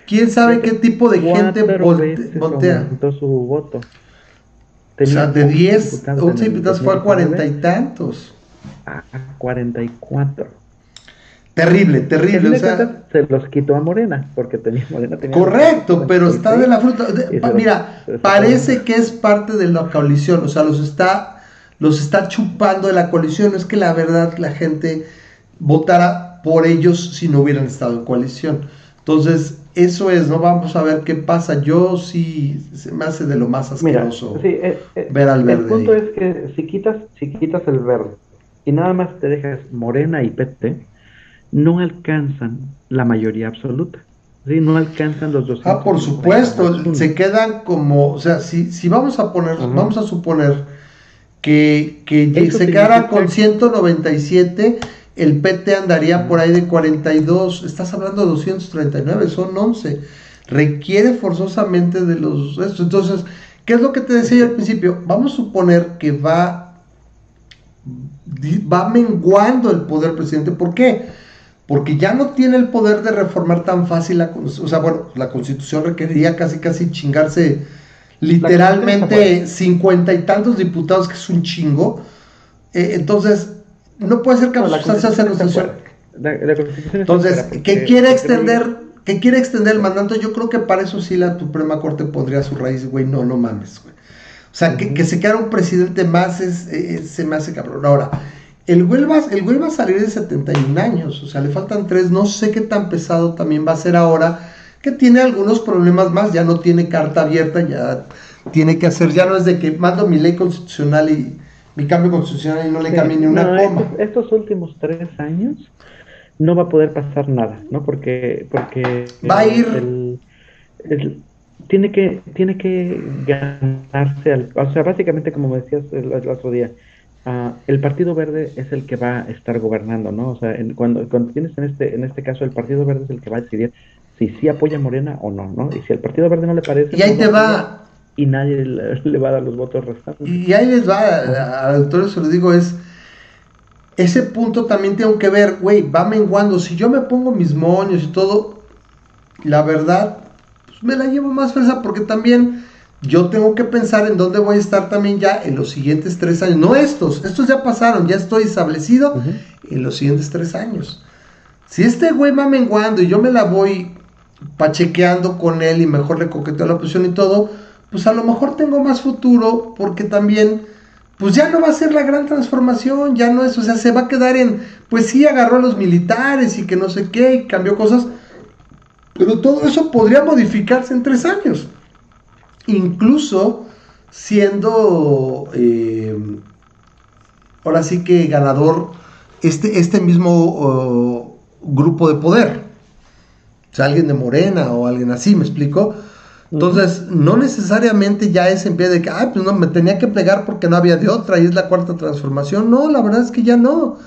¿Quién sabe qué tipo de gente voltea? su voto. o sea, de 10, 11 diputados fue a cuarenta y tantos. A 44. Terrible, terrible. O sea, se los quitó a Morena, porque tenía Morena tenía Correcto, pero está de la fruta. mira, parece que es parte de la coalición, o sea, los está, los está chupando de la coalición. Es que la verdad la gente votara por ellos si no hubieran estado en coalición. Entonces, eso es, ¿no? Vamos a ver qué pasa. Yo sí, se me hace de lo más asqueroso eh, eh, ver al verde. El punto es que si quitas, si quitas el verde y nada más te dejas Morena y PT, no alcanzan la mayoría absoluta. Sí, no alcanzan los dos. Ah, por supuesto, se quedan como, o sea, si, si vamos a poner, vamos a suponer que, que se quedara con 197 el PT andaría por ahí de 42, estás hablando de 239, son 11. Requiere forzosamente de los Entonces, ¿qué es lo que te decía yo al principio? Vamos a suponer que va, va menguando el poder presidente. ¿Por qué? Porque ya no tiene el poder de reformar tan fácil la O sea, bueno, la constitución requeriría casi, casi chingarse literalmente cincuenta y tantos diputados, que es un chingo. Eh, entonces, no puede ser que la sustancia sea Entonces, que quiere extender, que quiere extender el mandato, yo creo que para eso sí la Suprema Corte pondría su raíz, güey, no, no mames, güey. O sea, que, se quedara un presidente más es, se me hace cabrón. Ahora, el güey, va, el güey va a salir de 71 años, o sea, le faltan tres, no sé qué tan pesado también va a ser ahora, que tiene algunos problemas más, ya no tiene carta abierta, ya tiene que hacer, ya no es de que mando mi ley constitucional y mi cambio constitucional y no le cambie ni una coma. Estos, últimos tres años no va a poder pasar nada, ¿no? Porque, porque va a ir. tiene que tiene que ganarse, al, o sea, básicamente como me decías el, otro día, uh, el Partido Verde es el que va a estar gobernando, ¿no? O sea, cuando, cuando tienes en este en este caso el Partido Verde es el que va a decidir si sí apoya a Morena o no, ¿no? Y si al Partido Verde no le parece... Y ahí te va, y nadie le, va a dar los votos restantes. Y ahí les va, al doctor se lo digo, es ese punto también tengo que ver, güey, va menguando. Si yo me pongo mis moños y todo, la verdad, pues me la llevo más fresa porque también yo tengo que pensar en dónde voy a estar también ya en los siguientes tres años. No estos, estos ya pasaron, ya estoy establecido en los siguientes tres años. Si este güey va menguando y yo me la voy pachequeando con él y mejor le coqueteo la posición y todo, pues a lo mejor tengo más futuro porque también pues ya no va a ser la gran transformación, ya no es, o sea, se va a quedar en, pues sí, agarró a los militares y que no sé qué, y cambió cosas, pero todo eso podría modificarse en tres años, incluso siendo, eh, ahora sí que ganador, este, este mismo grupo de poder, o sea, alguien de Morena o alguien así, ¿me explico? Entonces, no necesariamente ya es en pie de que, ah, pues no, me tenía que plegar porque no había de otra y es la cuarta transformación. No, la verdad es que ya no.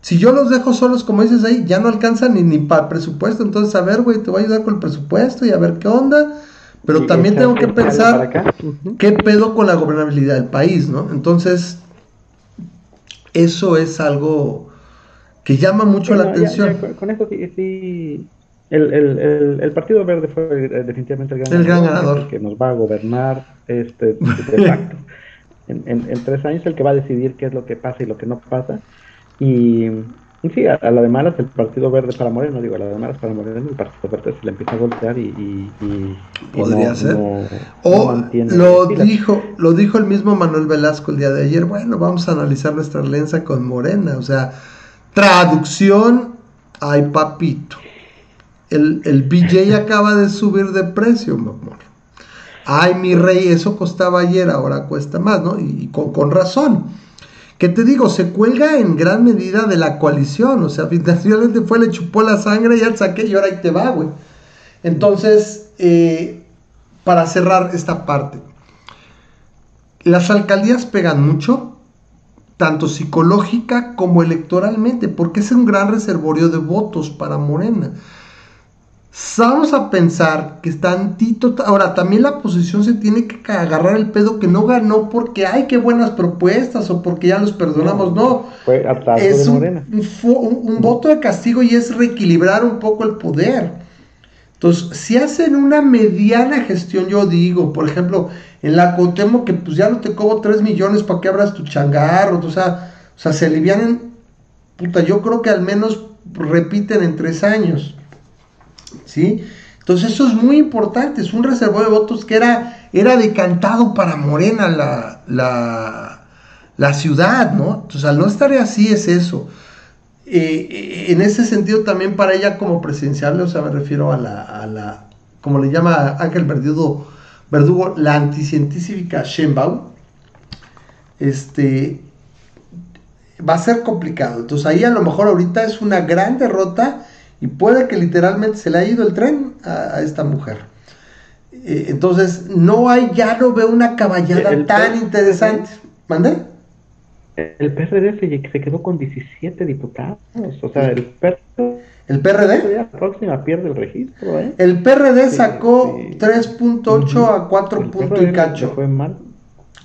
Si yo los dejo solos, como dices ahí, ya no alcanzan ni, ni para el presupuesto. Entonces, a ver, güey, te voy a ayudar con el presupuesto y a ver qué onda. Pero también tengo que pensar qué pedo con la gobernabilidad del país, ¿no? Entonces, eso es algo que llama mucho la atención. con, eso sí el, el, el, Partido Verde fue eh, definitivamente el gran, el gran ganador, que nos va a gobernar este, de facto. en, en, tres años el que va a decidir qué es lo que pasa y lo que no pasa. Y, sí, a, la de malas el Partido Verde para Moreno, digo, a la de malas para Moreno, el Partido Verde se le empieza a golpear y... y, Podría ser. o lo dijo, lo dijo el mismo Manuel Velasco el día de ayer, bueno, vamos a analizar nuestra alianza con Morena, o sea, traducción, ay papito el, el BJ acaba de subir de precio, mi amor. Ay, mi rey, eso costaba ayer, ahora cuesta más, ¿no? Y, con, razón. ¿Qué te digo? Se cuelga en gran medida de la coalición. O sea, finalmente fue, le chupó la sangre, ya el saqué y ahora ahí te va, güey. Entonces, eh, para cerrar esta parte, las alcaldías pegan mucho, tanto psicológica como electoralmente, porque es un gran reservorio de votos para Morena vamos a pensar que está Tito. Ahora, también la oposición se tiene que agarrar el pedo que no ganó porque hay que buenas propuestas o porque ya los perdonamos. No, fue es un, un, voto de castigo y es reequilibrar un poco el poder. Entonces, si hacen una mediana gestión, yo digo, por ejemplo, en la Cotemo, que pues ya no te cobro 3 millones para que abras tu changarro, o sea, o sea, se alivianen, puta, yo creo que al menos repiten en tres años. ¿Sí? Entonces eso es muy importante, es un reservorio de votos que era, era decantado para Morena la, la, la ciudad, ¿no? Entonces al no estar así es eso. Eh, en ese sentido también para ella como presidencial, o sea, me refiero a la, a la como le llama Ángel Verdugo, Verdugo la anticientífica Shenbaum, este, va a ser complicado. Entonces ahí a lo mejor ahorita es una gran derrota y puede que literalmente se le haya ido el tren a, esta mujer. Eh, entonces, no hay, ya no veo una caballada tan interesante. ¿Mande? El PRD se, quedó con 17 diputados. O sea, el PRD. ¿El PRD? La próxima pierde el registro, ¿eh? El PRD sacó 3.8 a 4 puntos y cacho. Fue mal.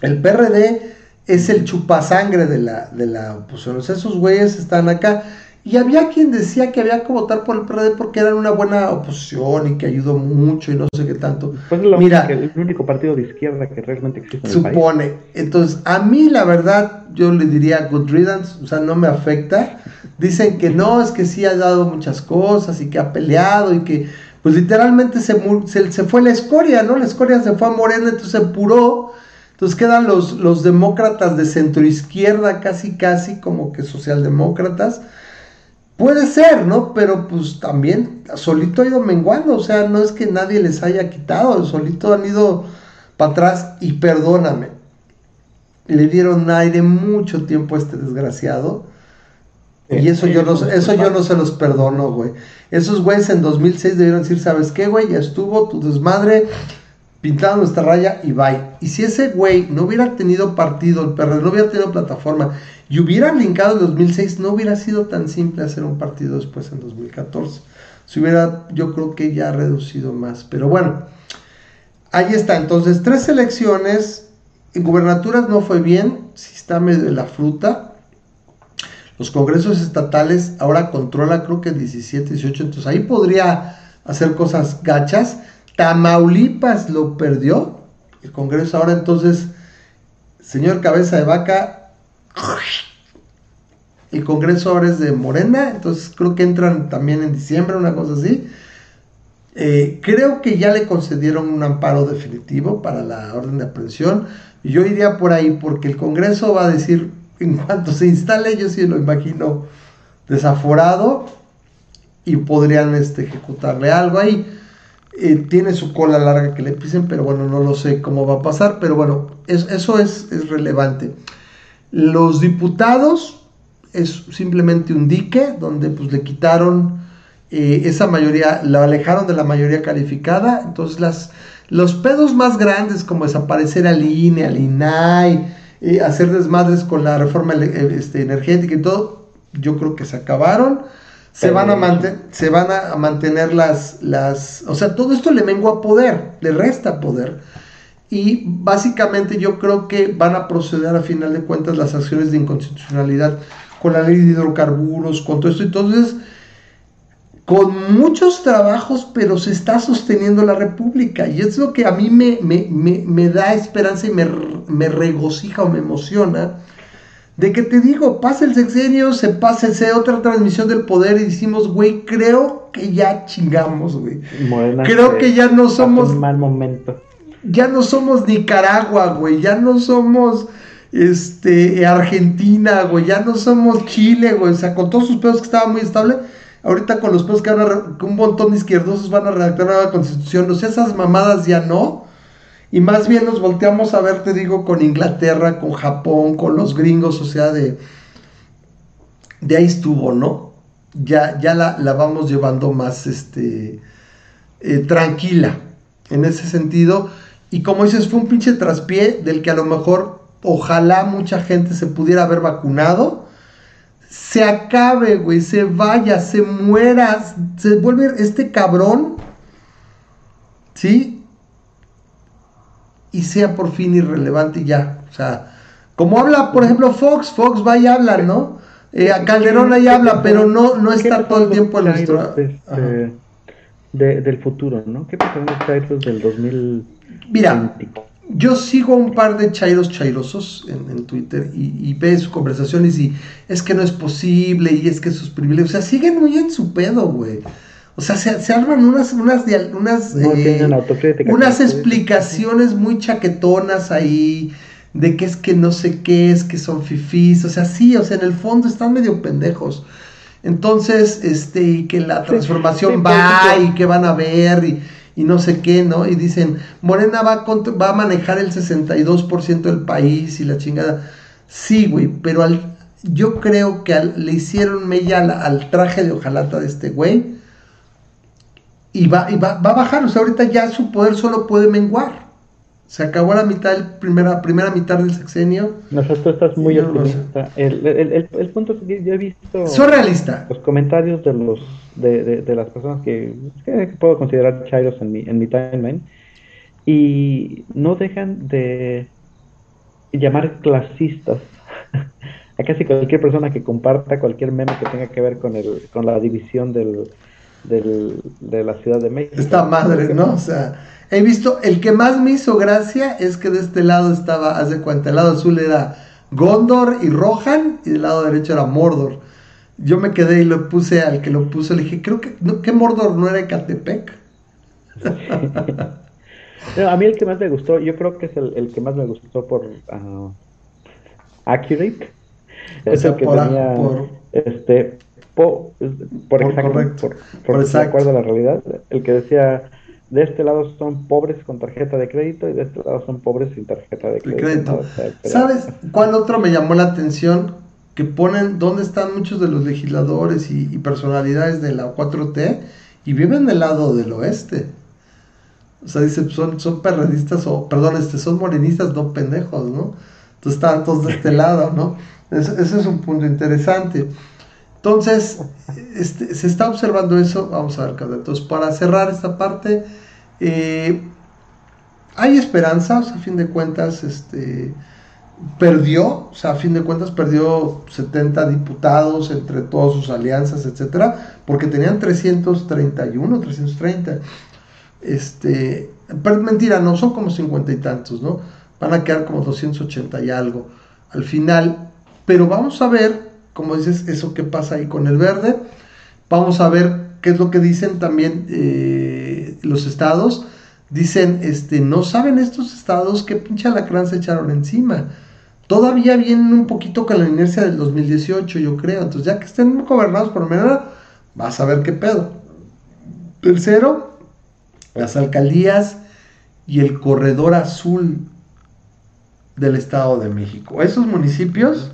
El PRD es el chupasangre de la, de la oposición. O sea, esos güeyes están acá. Y había quien decía que había que votar por el PRD porque eran una buena oposición y que ayudó mucho y no sé qué tanto. Pues es Mira, el único partido de izquierda que realmente existe. En supone. Entonces, a mí la verdad, yo le diría good riddance, o sea, no me afecta. Dicen que no, es que sí ha dado muchas cosas y que ha peleado y que, pues literalmente se, se, fue la escoria, ¿no? La escoria se fue a Morena, entonces se puró. Entonces quedan los, los demócratas de centro izquierda, casi, casi como que socialdemócratas Puede ser, ¿no? Pero pues también solito ha ido menguando, o sea, no es que nadie les haya quitado, solito han ido para atrás y perdóname. Le dieron aire mucho tiempo a este desgraciado. y eso, yo, no, eso yo no se los perdono, güey. Esos güeyes en 2006 debieron decir, ¿sabes qué, güey? Ya estuvo tu desmadre, pintaron nuestra raya y bye. Y si ese güey no hubiera tenido partido, el PRD no hubiera tenido plataforma y hubieran linkado en 2006, no hubiera sido tan simple hacer un partido después en 2014. Se hubiera, yo creo que ya reducido más. Pero bueno, ahí está. Entonces, tres elecciones. En gubernaturas no fue bien. Si está medio la fruta. Los congresos estatales ahora controla creo que 17, 18. Entonces ahí podría hacer cosas gachas. Tamaulipas lo perdió. El congreso ahora entonces, señor cabeza de vaca, el Congreso ahora es de Morena, entonces creo que entran también en diciembre, una cosa así. Eh, creo que ya le concedieron un amparo definitivo para la orden de aprehensión. Yo iría por ahí porque el Congreso va a decir, en cuanto se instale, yo sí lo imagino desaforado y podrían este, ejecutarle algo ahí. Eh, tiene su cola larga que le pisen, pero bueno, no lo sé cómo va a pasar, pero bueno, eso es, es relevante. Los diputados es simplemente un dique donde pues le quitaron eh, esa mayoría, la alejaron de la mayoría calificada, entonces las, los pedos más grandes como desaparecer al INE, al INAI, eh, hacer desmadres con la reforma este, energética y todo, yo creo que se acabaron. Se van, a se van a mantener las, las, o sea, todo esto le mengua poder, le resta poder. Y básicamente yo creo que van a proceder a final de cuentas las acciones de inconstitucionalidad con la ley de hidrocarburos, con todo esto. Entonces, con muchos trabajos, pero se está sosteniendo la República. Y es lo que a mí me, me, da esperanza y me, regocija o me emociona. De que te digo, pasa el sexenio, se pasa, se otra transmisión del poder y decimos, güey, creo que ya chingamos, güey. creo que ya no somos. Un mal momento. Ya no somos Nicaragua, güey. Ya no somos este, Argentina, güey. Ya no somos Chile, güey. O sea, con todos sus pedos que estaba muy estable ahorita con los pedos que, van un montón de izquierdosos van a redactar una nueva constitución, o sea, esas mamadas ya no. Y más bien nos volteamos a ver, te digo, con Inglaterra, con Japón, con los gringos, o sea, de, de ahí estuvo, ¿no? Ya, ya la, vamos llevando más este, eh, tranquila en ese sentido. Y como dices, fue un pinche traspié del que a lo mejor, ojalá mucha gente se pudiera haber vacunado se acabe, güey, se vaya, se muera, se vuelve este cabrón, ¿sí? Y sea por fin irrelevante y ya. O sea, como habla, por ejemplo, Fox, Fox va y habla, ¿no? Eh, a Calderón ahí habla, pero no, no está todo el tiempo en nuestro... Este, del futuro, ¿no? ¿Qué con los del 2000? Mira, yo sigo un par de chairos chairosos en, Twitter y, ve sus conversaciones y es que no es posible y es que sus privilegios, o sea, siguen muy en su pedo, güey. O sea, se, arman unas, unas, unas, eh, unas explicaciones muy chaquetonas ahí de que es que no sé qué, es que son fifís, o sea, sí, o sea, en el fondo están medio pendejos. Entonces, este, y que la transformación va y que van a ver y y no sé qué, ¿no? Y dicen, Morena va a, va a manejar el 62% del país y la chingada. Sí, güey, pero al, yo creo que le hicieron mella al, traje de hojalata de este güey y, va, y va, va, a bajar, o sea, ahorita ya su poder solo puede menguar. Se acabó la mitad, primera, primera mitad del sexenio. No, tú estás muy optimista. El, el, el, punto es que yo he visto... Soy realista. Los comentarios de los de, de, las personas que, puedo considerar chairos en mi, en mi timeline y no dejan de llamar clasistas a casi cualquier persona que comparta cualquier meme que tenga que ver con, el, con la división del, del, de la Ciudad de México. Esta madre, ¿no? O sea He visto, el que más me hizo gracia es que de este lado estaba, haz de cuenta, el lado azul era Gondor y Rohan y del lado derecho era Mordor. Yo me quedé y lo puse al que lo puso, le dije, creo que, no, que Mordor no era Ecatepec. a mí el que más me gustó, yo creo que es el, que más me gustó por uh, Accurate. Es el que tenía, este, por, exacto, por, por, acuerdo a la realidad, el que decía de este lado son pobres con tarjeta de crédito y de este lado son pobres sin tarjeta de crédito. ¿Sabes cuál otro me llamó la atención? Que ponen dónde están muchos de los legisladores y, personalidades de la 4T y viven del lado del oeste. O sea, dice, son, son perredistas o, perdón, este, son morenistas, no pendejos, ¿no? Entonces están todos de este lado, ¿no? ese es un punto interesante. Entonces, este, se está observando eso. Vamos a ver, Entonces, para cerrar esta parte, eh, hay esperanzas, a fin de cuentas, este, perdió, o sea, a fin de cuentas perdió 70 diputados entre todas sus alianzas, etcétera, porque tenían 331, 330. Este, mentira, no, son como 50 y tantos, ¿no? Van a quedar como 280 y algo al final. Pero vamos a ver como dices, eso que pasa ahí con el verde. Vamos a ver qué es lo que dicen también. Eh, los estados, dicen, este, no saben estos estados qué pinche alacrán se echaron encima. Todavía vienen un poquito con la inercia del 2018, yo creo. Entonces, ya que estén gobernados por Morena, vas a ver qué pedo. Tercero, las alcaldías y el corredor azul del Estado de México. Esos municipios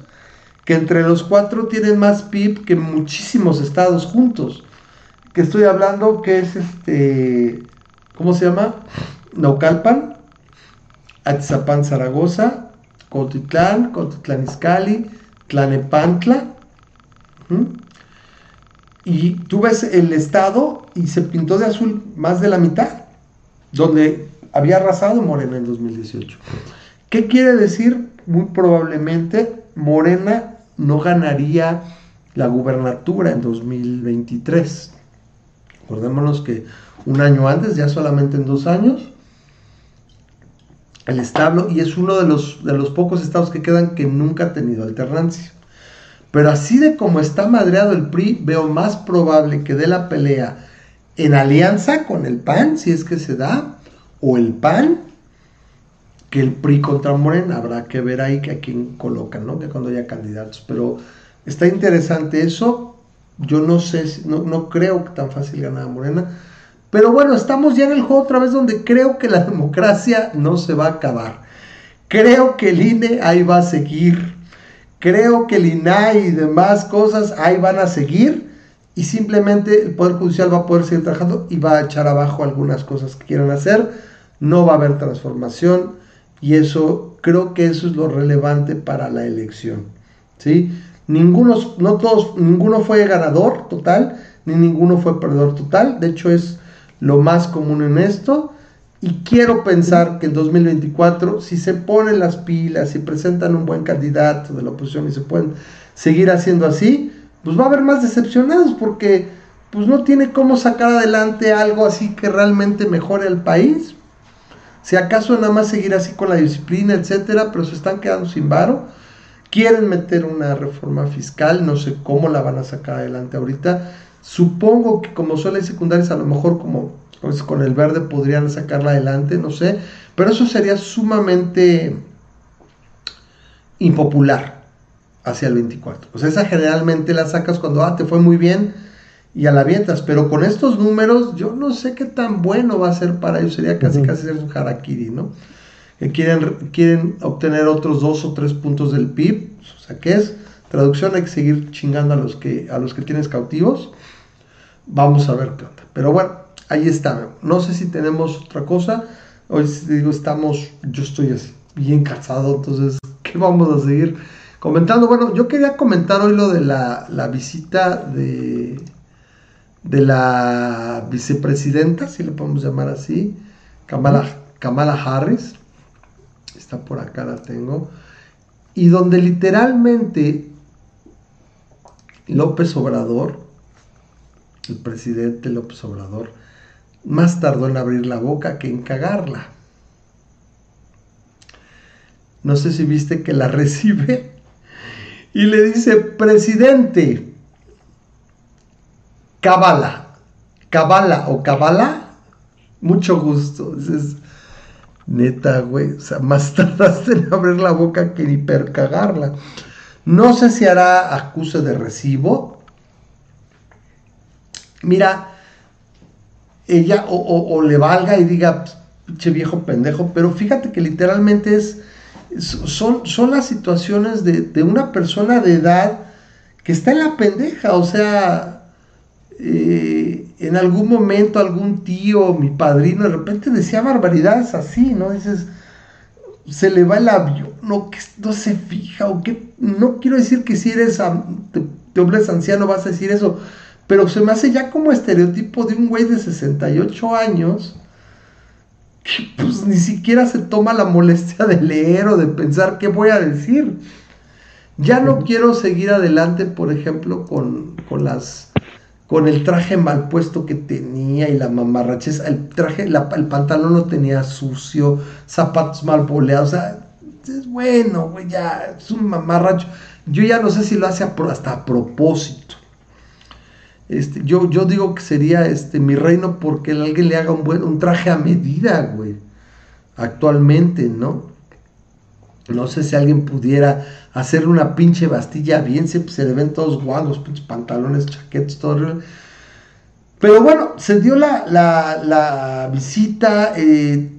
que entre los cuatro tienen más PIB que muchísimos estados juntos. Que estoy hablando que es este, ¿cómo se llama? Naucalpan, Atizapán, Zaragoza, Cotitlán, Cotitlán Izcalli, Tlanepantla. Y tú ves el estado y se pintó de azul más de la mitad, donde había arrasado Morena en 2018. ¿Qué quiere decir? Muy probablemente Morena no ganaría la gubernatura en 2023. Acordémonos que un año antes, ya solamente en dos años, el establo, y es uno de los, de los pocos estados que quedan que nunca ha tenido alternancia. Pero así de como está madreado el PRI, veo más probable que dé la pelea en alianza con el PAN, si es que se da, o el PAN, que el PRI contra Morena. Habrá que ver ahí a quién colocan, ¿no? Que cuando haya candidatos. Pero está interesante eso. Yo no sé, no, no creo que tan fácil ganar a Morena. Pero bueno, estamos ya en el juego otra vez donde creo que la democracia no se va a acabar. Creo que el INE ahí va a seguir. Creo que el INAI y demás cosas ahí van a seguir. Y simplemente el Poder Judicial va a poder seguir trabajando y va a echar abajo algunas cosas que quieran hacer. No va a haber transformación y eso, creo que eso es lo relevante para la elección. ¿sí? Ninguno, no todos, ninguno fue ganador total, ni ninguno fue perdedor total. De hecho, es lo más común en esto. Y quiero pensar que en 2024, si se ponen las pilas, si presentan un buen candidato de la oposición y se pueden seguir haciendo así, pues va a haber más decepcionados porque pues no tiene cómo sacar adelante algo así que realmente mejore al país. Si acaso nada más seguir así con la disciplina, etcétera, pero se están quedando sin varo. Quieren meter una reforma fiscal, no sé cómo la van a sacar adelante ahorita. Supongo que como son las secundarias, a lo mejor como pues, con el verde podrían sacarla adelante, no sé. Pero eso sería sumamente impopular hacia el 24. O sea, esa generalmente la sacas cuando ah, te fue muy bien y a la vientas, pero con estos números yo no sé qué tan bueno va a ser para ellos, sería casi casi ser un harakiri, ¿no? Que quieren, quieren obtener otros dos o tres puntos del PIB, o sea, ¿qué es? Traducción, hay que seguir chingando a los que, a los que tienes cautivos. Vamos a ver qué onda. Pero bueno, ahí está. No sé si tenemos otra cosa. Hoy digo, estamos, yo estoy así, bien cansado, entonces, ¿qué vamos a seguir comentando? Bueno, yo quería comentar hoy lo de la, la visita de de la vicepresidenta, si le podemos llamar así, Kamala, Kamala Harris, está por acá, la tengo, y donde literalmente López Obrador, el presidente López Obrador, más tardó en abrir la boca que en cagarla. No sé si viste que la recibe y le dice, presidente, Cabala. Cabala o Cabala, mucho gusto. Es, neta, güey. O sea, más tardaste en abrir la boca que ni percagarla. No sé si hará acuse de recibo. Mira, ella o, le valga y diga, pinche viejo pendejo, pero fíjate que literalmente es, son, son las situaciones de, de una persona de edad que está en la pendeja, o sea, eh, en algún momento algún tío, mi padrino, de repente decía barbaridades así, ¿no? Dices, se le va el avión, no, que no se fija, o que, no quiero decir que si eres, te, te anciano vas a decir eso, pero se me hace ya como estereotipo de un güey de 68 años, que pues ni siquiera se toma la molestia de leer o de pensar qué voy a decir. Ya no quiero seguir adelante, por ejemplo, con, con las con el traje mal puesto que tenía y la mamarrachez, el traje, el pantalón no tenía sucio, zapatos mal boleados, o sea, es bueno, güey, ya, es un mamarracho. Yo ya no sé si lo hace hasta a propósito. Este, yo, yo digo que sería este, mi reino porque alguien le haga un, buen, un traje a medida, güey. Actualmente, ¿no? No sé si alguien pudiera hacerle una pinche bastilla bien, se, se le ven todos guangos, pinches pantalones, chaquetes, todo. Pero bueno, se dio la, la, la visita. Eh,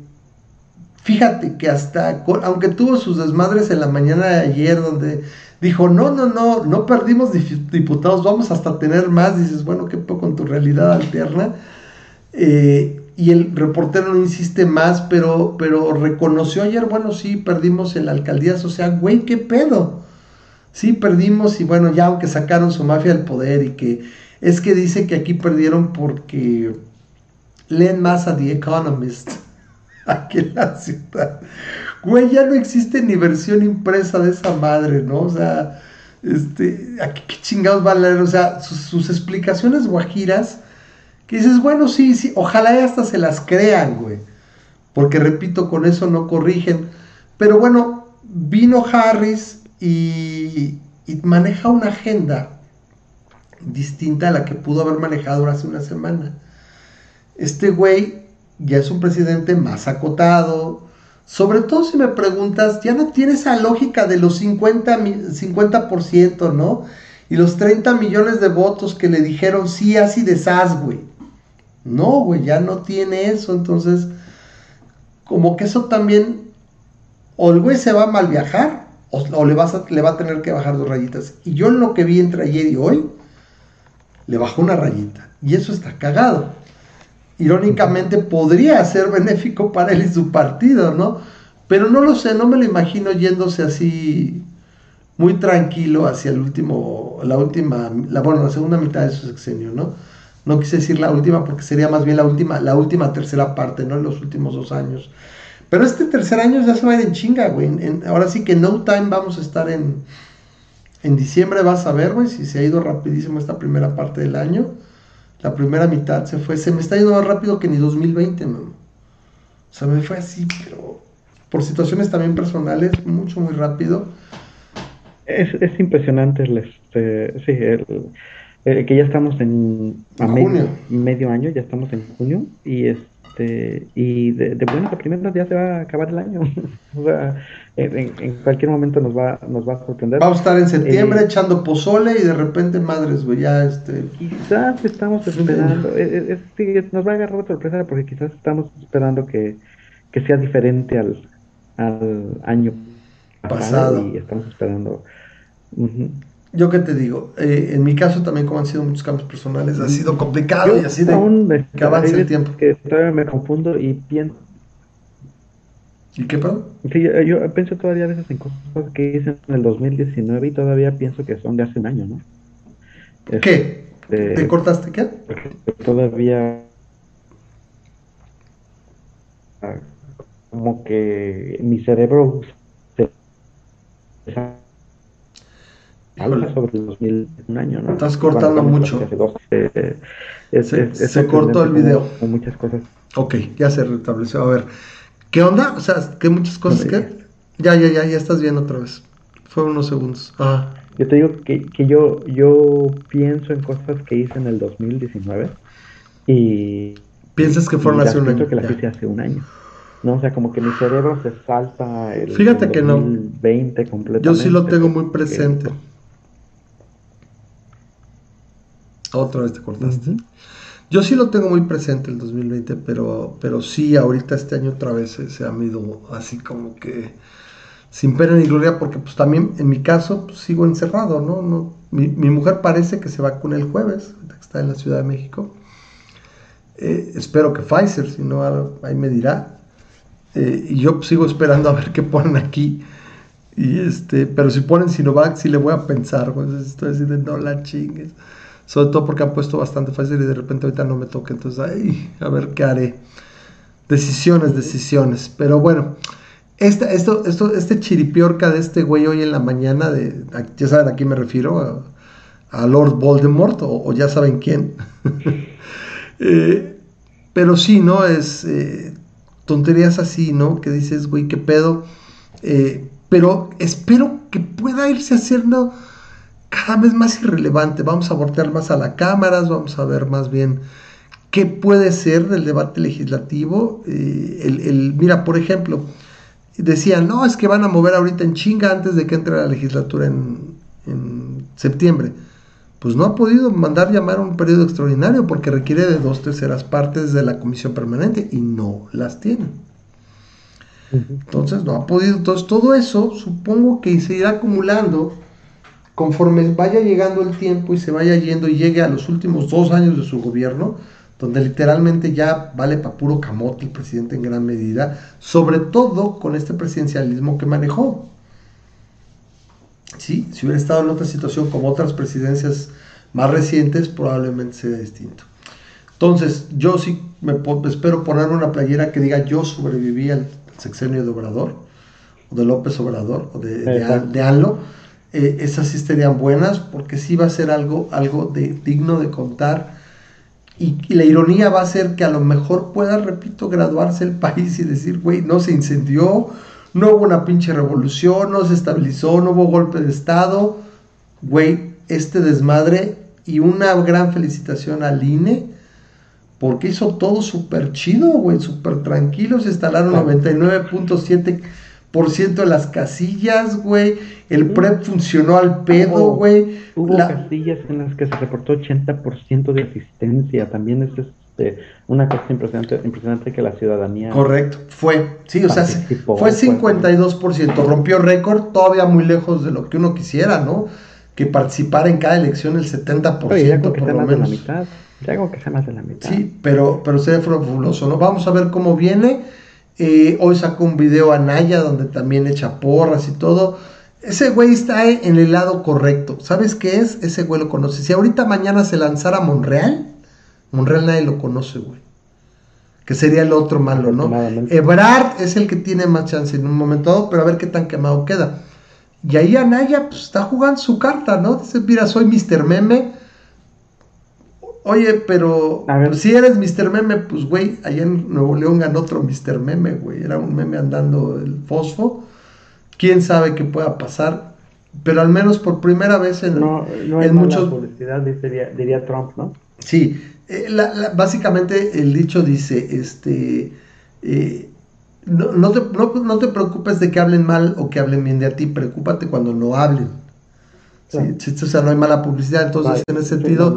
fíjate que hasta, aunque tuvo sus desmadres en la mañana de ayer, donde dijo, no, no, no, no perdimos diputados, vamos hasta tener más. Dices, bueno, qué poco con tu realidad alterna. Eh, y el reportero no insiste más, pero, pero reconoció ayer, bueno, sí, perdimos en la alcaldía, o sea, güey, qué pedo. Sí, perdimos y bueno, ya aunque sacaron su mafia del poder y que es que dice que aquí perdieron porque leen más a The Economist aquí en la ciudad. Güey, ya no existe ni versión impresa de esa madre, ¿no? O sea, este, aquí qué chingados van a leer? O sea, sus explicaciones guajiras y dices, bueno, sí, sí, ojalá hasta se las crean, güey. Porque repito, con eso no corrigen. Pero bueno, vino Harris y, maneja una agenda distinta a la que pudo haber manejado hace una semana. Este güey ya es un presidente más acotado. Sobre todo si me preguntas, ya no tiene esa lógica de los 50, 50% ¿no? Y los 30 millones de votos que le dijeron sí, así de sas, güey. No, güey, ya no tiene eso. Entonces, como que eso también, o el güey se va a mal viajar, o, le, vas a, le va a tener que bajar dos rayitas. Y yo en lo que vi entre ayer y hoy, le bajó una rayita. Y eso está cagado. Irónicamente podría ser benéfico para él y su partido, ¿no? Pero no lo sé, no me lo imagino yéndose así muy tranquilo hacia el último, la última, la, bueno, la segunda mitad de su sexenio, ¿no? No quise decir la última porque sería más bien la última, la última tercera parte, ¿no? En los últimos dos años. Pero este tercer año ya se va a ir en chinga, güey. ahora sí que no time vamos a estar en, en diciembre, vas a ver, güey, si se ha ido rapidísimo esta primera parte del año. La primera mitad se fue, se me está yendo más rápido que ni 2020, ¿no? O sea, me fue así, pero por situaciones también personales, mucho, muy rápido. Es, es impresionante el, este, sí, el, eh, que ya estamos en, medio, año, ya estamos en junio y este y de, de bueno, la primera ya se va a acabar el año. o sea, en, cualquier momento nos va nos va a sorprender. Vamos a estar en septiembre eh, echando pozole y de repente madres, güey, ya este quizás estamos esperando, eh, nos va a agarrar sorpresa porque quizás estamos esperando que, sea diferente al, al año pasado, y estamos esperando yo qué te digo, eh, en mi caso también como han sido muchos cambios personales, ha sido complicado y así de que avance el tiempo. Que todavía me confundo y pienso. ¿Y qué pasa? Sí, yo, pienso todavía a veces en cosas que hice en el 2019 y todavía pienso que son de hace un año, ¿no? ¿Qué? Este, ¿Te cortaste qué? Todavía como que mi cerebro se habla sobre el 2000, un año, ¿no? Estás cortando mucho. Eh, se, cortó el video. Con muchas cosas. Ok, ya se restableció. A ver, ¿qué onda? O sea, ¿qué muchas cosas que... Ya, ya, ya, ya estás bien otra vez. Fue unos segundos. Ah. Yo te digo que, que yo, yo pienso en cosas que hice en el 2019 y... ¿Piensas que fueron hace un año? que las hice hace un año. No, o sea, como que mi cerebro se salta el Fíjate que no. completamente. Yo sí lo tengo muy presente. Otra vez te cortaste. Yo sí lo tengo muy presente el 2020, pero, pero sí, ahorita este año otra vez se, ha ido así como que sin pena ni gloria, porque pues también en mi caso pues, sigo encerrado, ¿no? no mi, mujer parece que se vacuna el jueves, que está en la Ciudad de México. Eh, espero que Pfizer, si no, ahí me dirá. Eh, y yo pues, sigo esperando a ver qué ponen aquí. Y este, pero si ponen Sinovac, sí le voy a pensar, pues estoy diciendo, no la chingues sobre todo porque han puesto bastante fácil y de repente ahorita no me toca, entonces, ay, a ver qué haré. Decisiones, decisiones. Pero bueno, este, esto, esto, este chiripiorca de este güey hoy en la mañana, de, ya saben a quién me refiero, a, Lord Voldemort, o, ya saben quién. Eh, pero sí, ¿no? Es eh, tonterías así, ¿no? Que dices, güey, qué pedo. Eh, pero espero que pueda irse haciendo cada vez más irrelevante. Vamos a voltear más a las cámaras, vamos a ver más bien qué puede ser del debate legislativo. Eh, el, mira, por ejemplo, decían, no, es que van a mover ahorita en chinga antes de que entre la legislatura en, en septiembre. Pues no ha podido mandar llamar a un periodo extraordinario porque requiere de dos terceras partes de la comisión permanente y no las tiene. Entonces no ha podido. Entonces todo eso supongo que se irá acumulando conforme vaya llegando el tiempo y se vaya yendo y llegue a los últimos dos años de su gobierno, donde literalmente ya vale para puro camote el presidente en gran medida, sobre todo con este presidencialismo que manejó. ¿Sí? Si hubiera estado en otra situación como otras presidencias más recientes, probablemente sería distinto. Entonces, yo sí me espero poner una playera que diga yo sobreviví al sexenio de Obrador, o de López Obrador, o de, de, Anlo. Eh, esas sí estarían buenas, porque sí va a ser algo, algo de, digno de contar y, la ironía va a ser que a lo mejor pueda, repito, graduarse el país y decir, güey, no se incendió, no hubo una pinche revolución, no se estabilizó, no hubo golpe de Estado. Güey, este desmadre y una gran felicitación al INE porque hizo todo súper chido, güey, súper tranquilo. Se instalaron 99.7 por ciento de las casillas, güey. El PREP funcionó al pedo, güey. Hubo casillas en las que se reportó 80% de asistencia. También es este, una cosa impresionante, impresionante que la ciudadanía. Correcto, fue. Sí, o sea, fue 52%. Rompió récord, todavía muy lejos de lo que uno quisiera, ¿no? Que participara en cada elección el 70%. Oye, por lo menos. De la mitad. Ya que sea más de la mitad. Sí, pero, pero se ve fabuloso, ¿no? Vamos a ver cómo viene eh, hoy sacó un video a Naya donde también echa porras y todo. Ese güey está en el lado correcto. ¿Sabes qué es? Ese güey lo conoce. Si ahorita mañana se lanzara Monreal, Monreal nadie lo conoce, güey. Que sería el otro malo, ¿no? Ebrard es el que tiene más chance en un momento dado, pero a ver qué tan quemado queda. Y ahí Anaya pues, está jugando su carta, ¿no? Dice, mira, soy Mr. Meme, Oye, pero si eres Mr. Meme, pues güey, allá en Nuevo León ganó otro Mr. Meme, güey. Era un meme andando el fosfo. Quién sabe qué pueda pasar. Pero al menos por primera vez en, no, no en muchos. publicidad, diría, Trump, ¿no? Sí, eh, básicamente el dicho dice: este. Eh, no, no, te, no te preocupes de que hablen mal o que hablen bien de ti, preocúpate cuando no hablen. Sí, o sea, no hay mala publicidad. Entonces, en ese sentido,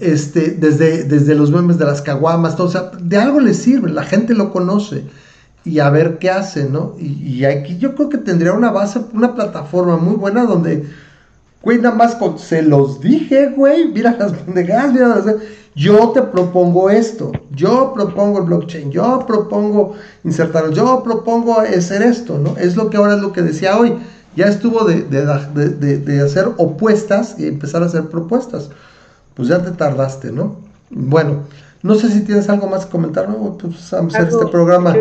este, desde, desde los memes de las caguamas, todo, o sea, de algo le sirve, la gente lo conoce y a ver qué hace, ¿no? Y, aquí yo creo que tendría una base, una plataforma muy buena donde, güey, nada más con, se los dije, güey, mira las pendejadas, mira las, yo te propongo esto, yo propongo el blockchain, yo propongo insertar, yo propongo hacer esto, ¿no? Es lo que ahora es lo que decía hoy ya estuvo de, de, hacer opuestas y empezar a hacer propuestas. Pues ya te tardaste, ¿no? Bueno, no sé si tienes algo más que comentar, ¿no? Pues vamos a hacer este programa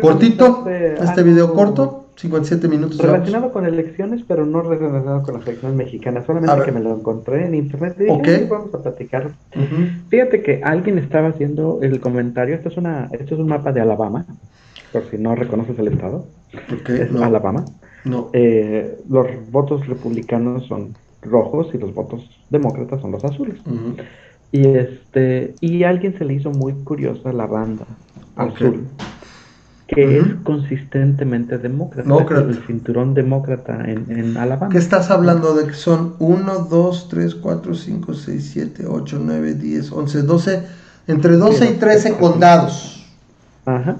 cortito, este video corto, 57 minutos. Relacionado con elecciones, pero no relacionado con las elecciones mexicanas, solamente que me lo encontré en internet y dije, vamos a platicar. Fíjate que alguien estaba haciendo el comentario, esto es, una, esto es un mapa de Alabama, por si no reconoces el estado, es Alabama. No. Eh, los votos republicanos son rojos y los votos demócratas son los azules. Y este y a alguien se le hizo muy curiosa la banda azul, que es consistentemente demócrata. El cinturón demócrata en, en, Alabama. ¿Qué estás hablando de que son 1, 2, 3, 4, 5, 6, 7, 8, 9, 10, 11, 12, entre 12 y 13 condados? Ajá.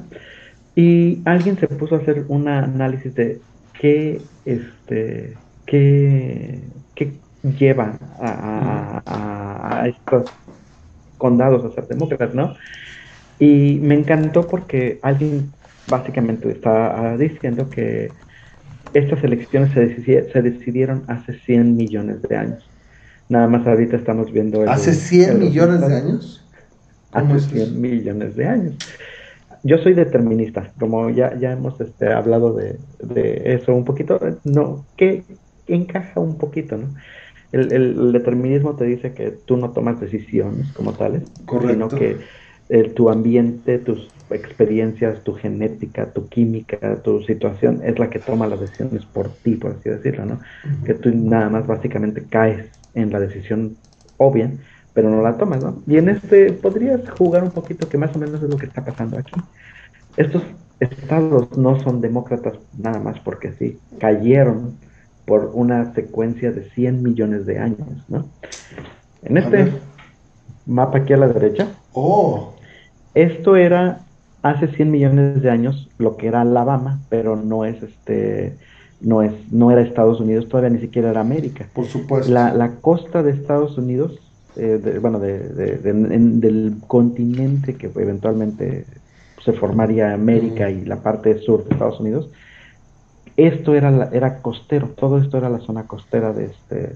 Y alguien se puso a hacer un análisis de qué, este, qué, qué lleva a, estos condados a ser demócratas, ¿no? Y me encantó porque alguien básicamente está diciendo que estas elecciones se, se decidieron hace 100 millones de años. Nada más ahorita estamos viendo... ¿Hace 100 millones de años? Hace 100 millones de años yo soy determinista, como ya, ya hemos este, hablado de, eso un poquito, no, que encaja un poquito, ¿no? El, determinismo te dice que tú no tomas decisiones como tales, sino que tu ambiente, tus experiencias, tu genética, tu química, tu situación es la que toma las decisiones por ti, por así decirlo, ¿no? Que tú nada más básicamente caes en la decisión obvia, pero no la tomas, ¿no? Y en este podrías jugar un poquito que más o menos es lo que está pasando aquí. Estos estados no son demócratas nada más porque sí, cayeron por una secuencia de 100 millones de años, ¿no? En este mapa aquí a la derecha, oh. esto era hace 100 millones de años lo que era Alabama, pero no es este no es no era Estados Unidos, todavía ni siquiera era América. Por supuesto. La, la costa de Estados Unidos, eh, bueno, de, del continente que eventualmente se formaría América y la parte sur de Estados Unidos, esto era, era costero, todo esto era la zona costera de este,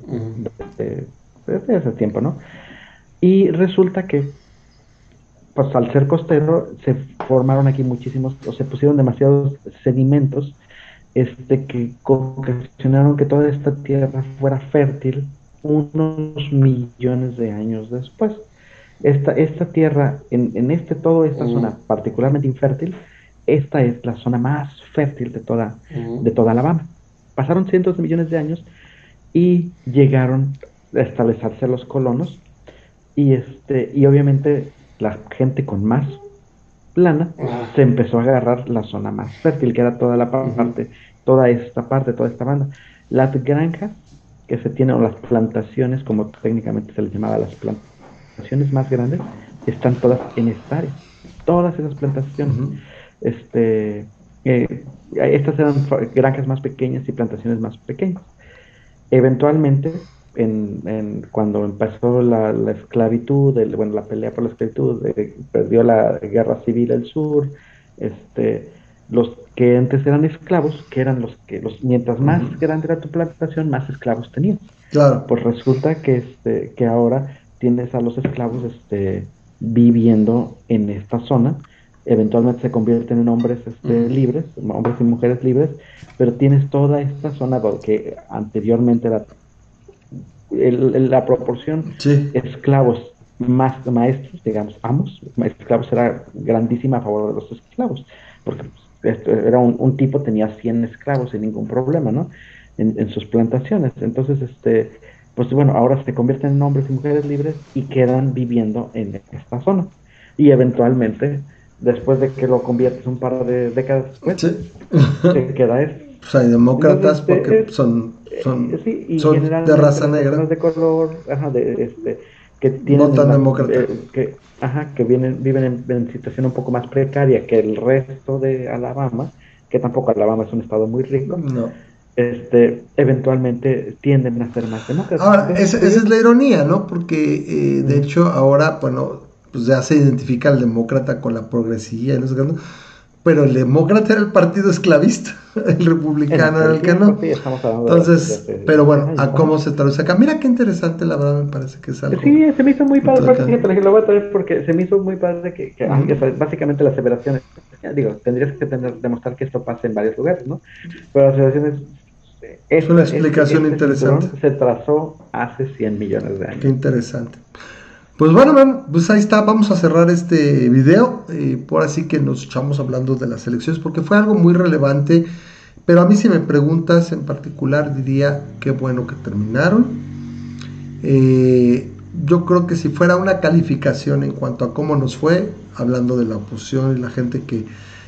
de, ese tiempo, ¿no? Y resulta que, pues al ser costero, se formaron aquí muchísimos, o se pusieron demasiados sedimentos, este, que ocasionaron que toda esta tierra fuera fértil unos millones de años después. Esta, esta tierra, en, en este, toda esta zona particularmente infértil, esta es la zona más fértil de toda, de toda Alabama. Pasaron cientos de millones de años y llegaron a establecerse los colonos y este y obviamente la gente con más plana se empezó a agarrar la zona más fértil que era toda la parte toda esta parte toda esta banda. Las granjas que se tienen o las plantaciones como técnicamente se les llamaba las plantaciones más grandes están todas en esta área. Todas esas plantaciones. Este, eh, estas eran granjas más pequeñas y plantaciones más pequeñas. Eventualmente, en, cuando empezó la, esclavitud, bueno, la pelea por la esclavitud, perdió la guerra civil el sur, este, los que antes eran esclavos, que eran los que, los, mientras más grande era tu plantación, más esclavos tenías. Claro. Pues resulta que, este, que ahora tienes a los esclavos este, viviendo en esta zona eventualmente se convierten en hombres este, libres, hombres y mujeres libres, pero tienes toda esta zona que anteriormente era la proporción esclavos más maestros, digamos, amos, esclavos era grandísima a favor de los esclavos, porque esto era un, tipo tenía 100 esclavos sin ningún problema, ¿no? En, en, sus plantaciones. Entonces, este, pues bueno, ahora se convierten en hombres y mujeres libres y quedan viviendo en esta zona. Y eventualmente después de que lo conviertes un par de décadas después, se queda eso. Pues hay demócratas porque son, son, eh, son de raza negra. De color, ajá, de, este, que tienen no tan demócratas. Eh, que, ajá, que vienen, viven en, situación un poco más precaria que el resto de Alabama, que tampoco Alabama es un estado muy rico. No. Este, eventualmente tienden a ser más demócratas. Ahora, esa, es la ironía, ¿no? Porque, eh, de hecho, ahora, bueno, pues ya se identifica al demócrata con la progresía, no sé qué, pero el demócrata era el partido esclavista, el republicano era el que no. Entonces, pero bueno, a cómo se traduce acá. Mira qué interesante, la verdad, me parece que es algo. Sí, se me hizo muy padre, lo voy a traer porque se me hizo muy padre que, básicamente las aseveraciones, digo, tendrías que tener, demostrar que esto pasa en varios lugares, ¿no? Pero las aseveraciones es una explicación interesante. Se trazó hace 100 millones de años. Qué interesante. Pues bueno, pues ahí está, vamos a cerrar este video, eh, por así que nos echamos hablando de las elecciones, porque fue algo muy relevante, pero a mí si me preguntas en particular diría qué bueno que terminaron. Eh, yo creo que si fuera una calificación en cuanto a cómo nos fue, hablando de la oposición y la gente que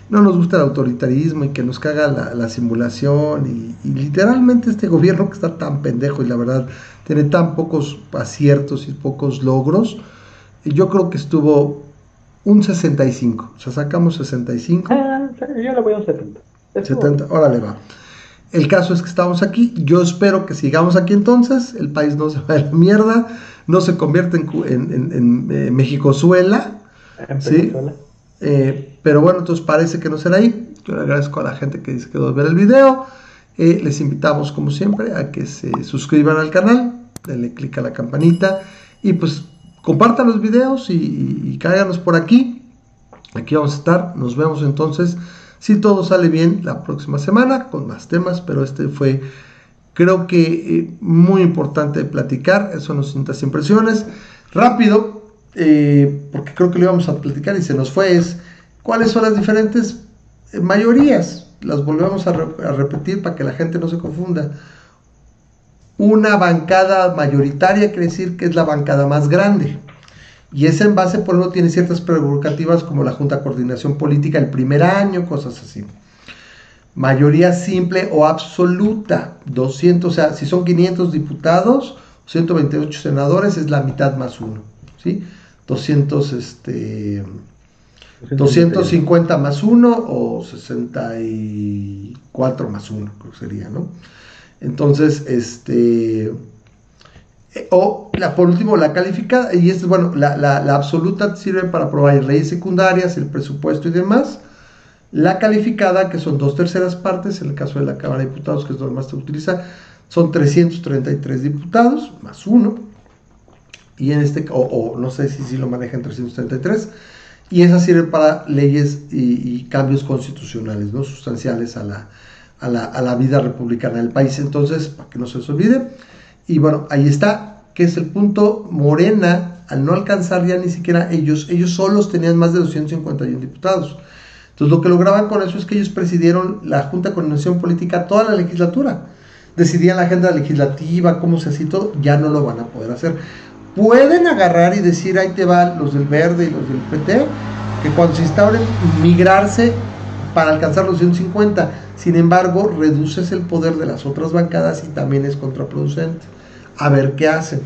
no nos gusta el autoritarismo y que nos caga la, simulación y, literalmente este gobierno que está tan pendejo y la verdad tiene tan pocos aciertos y pocos logros, yo creo que estuvo un 65, o sea, sacamos 65. Ah, yo le voy a un 70. 70, órale va. El caso es que estamos aquí, yo espero que sigamos aquí entonces, el país no se va a la mierda, no se convierte en, en, en, en eh, México-Suela, ¿sí? Eh, pero bueno, entonces parece que no será ahí. Yo le agradezco a la gente que dice que a ver el video. Eh, les invitamos, como siempre, a que se suscriban al canal, denle click a la campanita y pues compartan los videos y, y, por aquí. Aquí vamos a estar. Nos vemos entonces, si todo sale bien, la próxima semana con más temas. Pero este fue, creo que, eh, muy importante platicar. Eso nos sientas impresiones. Rápido, eh, porque creo que lo íbamos a platicar y se nos fue, cuáles son las diferentes mayorías. Las volvemos a, repetir para que la gente no se confunda. una bancada mayoritaria, quiere decir que es la bancada más grande. Y ese en base, por lo tiene ciertas prerrogativas como la Junta de Coordinación Política el primer año, cosas así. Mayoría simple o absoluta, 200, o sea, si son 500 diputados, 128 senadores, es la mitad más uno, ¿sí? 200, este, 250 más uno o 64 más uno, creo que sería, ¿no? Entonces, este eh, o la, por último, la calificada, y es bueno, la, la, absoluta sirve para aprobar leyes secundarias, el presupuesto y demás. La calificada, que son dos terceras partes, en el caso de la Cámara de Diputados, que es donde más se utiliza, son 333 diputados, más uno. Y en este, o, no sé si, si lo manejan 333. Y esa sirve para leyes y, cambios constitucionales, ¿no? Sustanciales a la, a la, a la vida republicana del país. Entonces, para que no se les olvide, y bueno, ahí está, que es el punto Morena, al no alcanzar ya ni siquiera ellos, ellos solos tenían más de 251 diputados. Entonces lo que lograban con eso es que ellos presidieron la Junta de Coordinación Política toda la legislatura. Decidían la agenda legislativa, cómo se hacía todo, ya no lo van a poder hacer. Pueden agarrar y decir, ahí te van los del verde y los del PT, que cuando se instauren, migrarse para alcanzar los 150. Sin embargo, reduces el poder de las otras bancadas y también es contraproducente a ver qué hacen.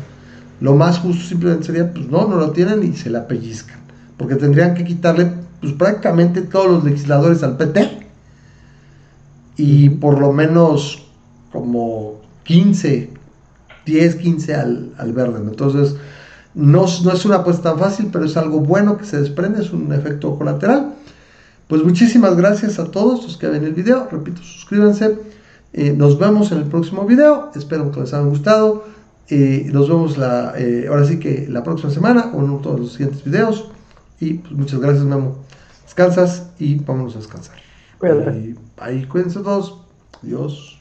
Lo más justo simplemente sería, pues no, no lo tienen y se la pellizcan, porque tendrían que quitarle pues, prácticamente todos los legisladores al PT y por lo menos como 15, 10, 15 al, al verde. Entonces, no, no es una apuesta tan fácil, pero es algo bueno que se desprende, es un efecto colateral. Pues muchísimas gracias a todos los que ven el video. Repito, suscríbanse. Eh, nos vemos en el próximo video. Espero que les haya gustado. Eh, nos vemos la, eh, ahora sí que la próxima semana o en todos los siguientes videos. Y pues, muchas gracias, Memo. Descansas y vámonos a descansar. Ahí, ahí cuídense todos. Adiós.